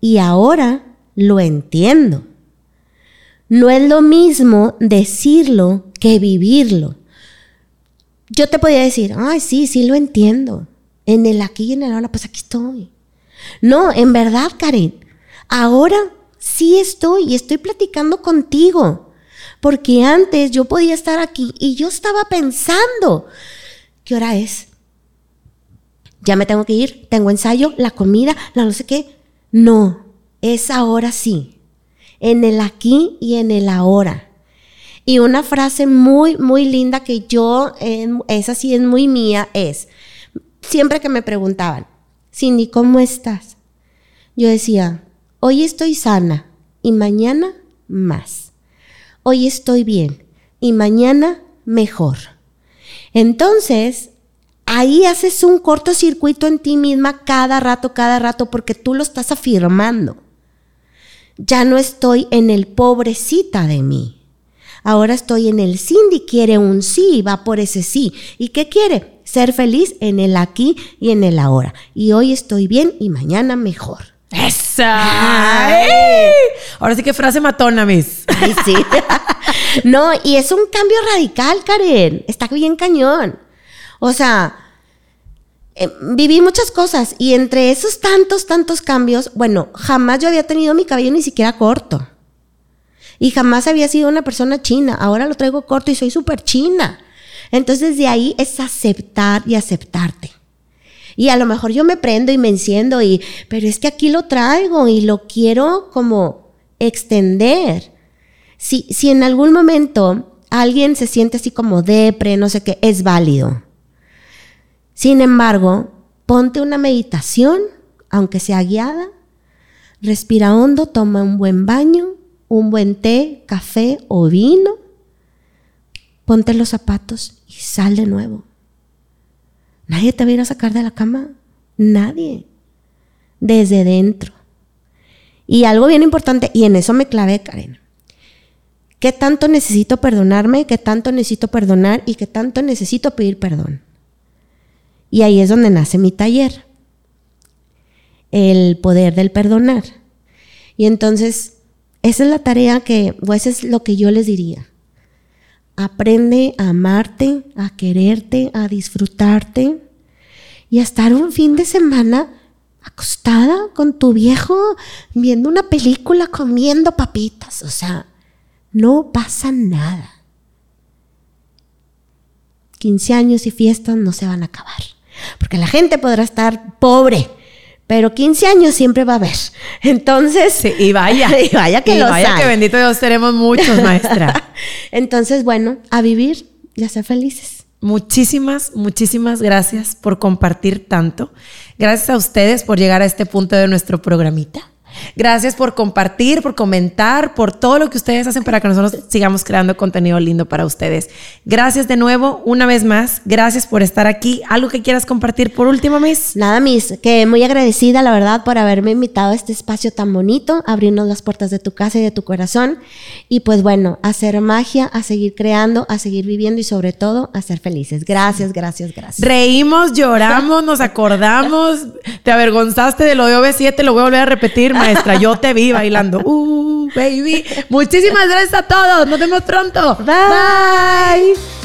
y ahora lo entiendo. No es lo mismo decirlo que vivirlo. Yo te podía decir, ay, sí, sí lo entiendo. En el aquí y en el ahora, pues aquí estoy. No, en verdad, Karen, ahora sí estoy y estoy platicando contigo. Porque antes yo podía estar aquí y yo estaba pensando, ¿qué hora es? Ya me tengo que ir, tengo ensayo, la comida, la no sé qué. No, es ahora sí, en el aquí y en el ahora. Y una frase muy, muy linda que yo, esa sí es muy mía, es, siempre que me preguntaban, Cindy, ¿cómo estás? Yo decía, hoy estoy sana y mañana más. Hoy estoy bien y mañana mejor. Entonces, ahí haces un cortocircuito en ti misma cada rato, cada rato, porque tú lo estás afirmando. Ya no estoy en el pobrecita de mí. Ahora estoy en el Cindy, quiere un sí, va por ese sí. ¿Y qué quiere? Ser feliz en el aquí y en el ahora. Y hoy estoy bien y mañana mejor. ¡Esa! Ahora sí que frase matona, Miss. Ay, sí. no, y es un cambio radical, Karen. Está bien cañón. O sea, eh, viví muchas cosas y entre esos tantos, tantos cambios, bueno, jamás yo había tenido mi cabello ni siquiera corto. Y jamás había sido una persona china. Ahora lo traigo corto y soy súper china. Entonces de ahí es aceptar y aceptarte. Y a lo mejor yo me prendo y me enciendo y, pero es que aquí lo traigo y lo quiero como extender. Si, si en algún momento alguien se siente así como depre, no sé qué, es válido. Sin embargo, ponte una meditación, aunque sea guiada, respira hondo, toma un buen baño, un buen té, café o vino, ponte los zapatos y sal de nuevo. Nadie te va a ir a sacar de la cama, nadie, desde dentro. Y algo bien importante, y en eso me clavé, Karen. ¿Qué tanto necesito perdonarme? ¿Qué tanto necesito perdonar? ¿Y qué tanto necesito pedir perdón? Y ahí es donde nace mi taller, el poder del perdonar. Y entonces, esa es la tarea que, o eso es lo que yo les diría. Aprende a amarte, a quererte, a disfrutarte y a estar un fin de semana acostada con tu viejo viendo una película comiendo papitas. O sea, no pasa nada. 15 años y fiestas no se van a acabar. Porque la gente podrá estar pobre, pero 15 años siempre va a haber. Entonces. Sí, y vaya. Y vaya que y vaya que bendito Dios tenemos muchos, maestra. Entonces, bueno, a vivir y a ser felices. Muchísimas, muchísimas gracias por compartir tanto. Gracias a ustedes por llegar a este punto de nuestro programita. Gracias por compartir, por comentar, por todo lo que ustedes hacen para que nosotros sigamos creando contenido lindo para ustedes. Gracias de nuevo, una vez más. Gracias por estar aquí. ¿Algo que quieras compartir por último, Miss? Nada, Miss, que muy agradecida, la verdad, por haberme invitado a este espacio tan bonito, abrirnos las puertas de tu casa y de tu corazón. Y pues bueno, hacer magia, a seguir creando, a seguir viviendo y sobre todo a ser felices. Gracias, gracias, gracias. Reímos, lloramos, nos acordamos. Te avergonzaste de lo de OV7, lo voy a volver a repetir, maestra. Yo te vi bailando. Uh, baby. Muchísimas gracias a todos. Nos vemos pronto. Bye.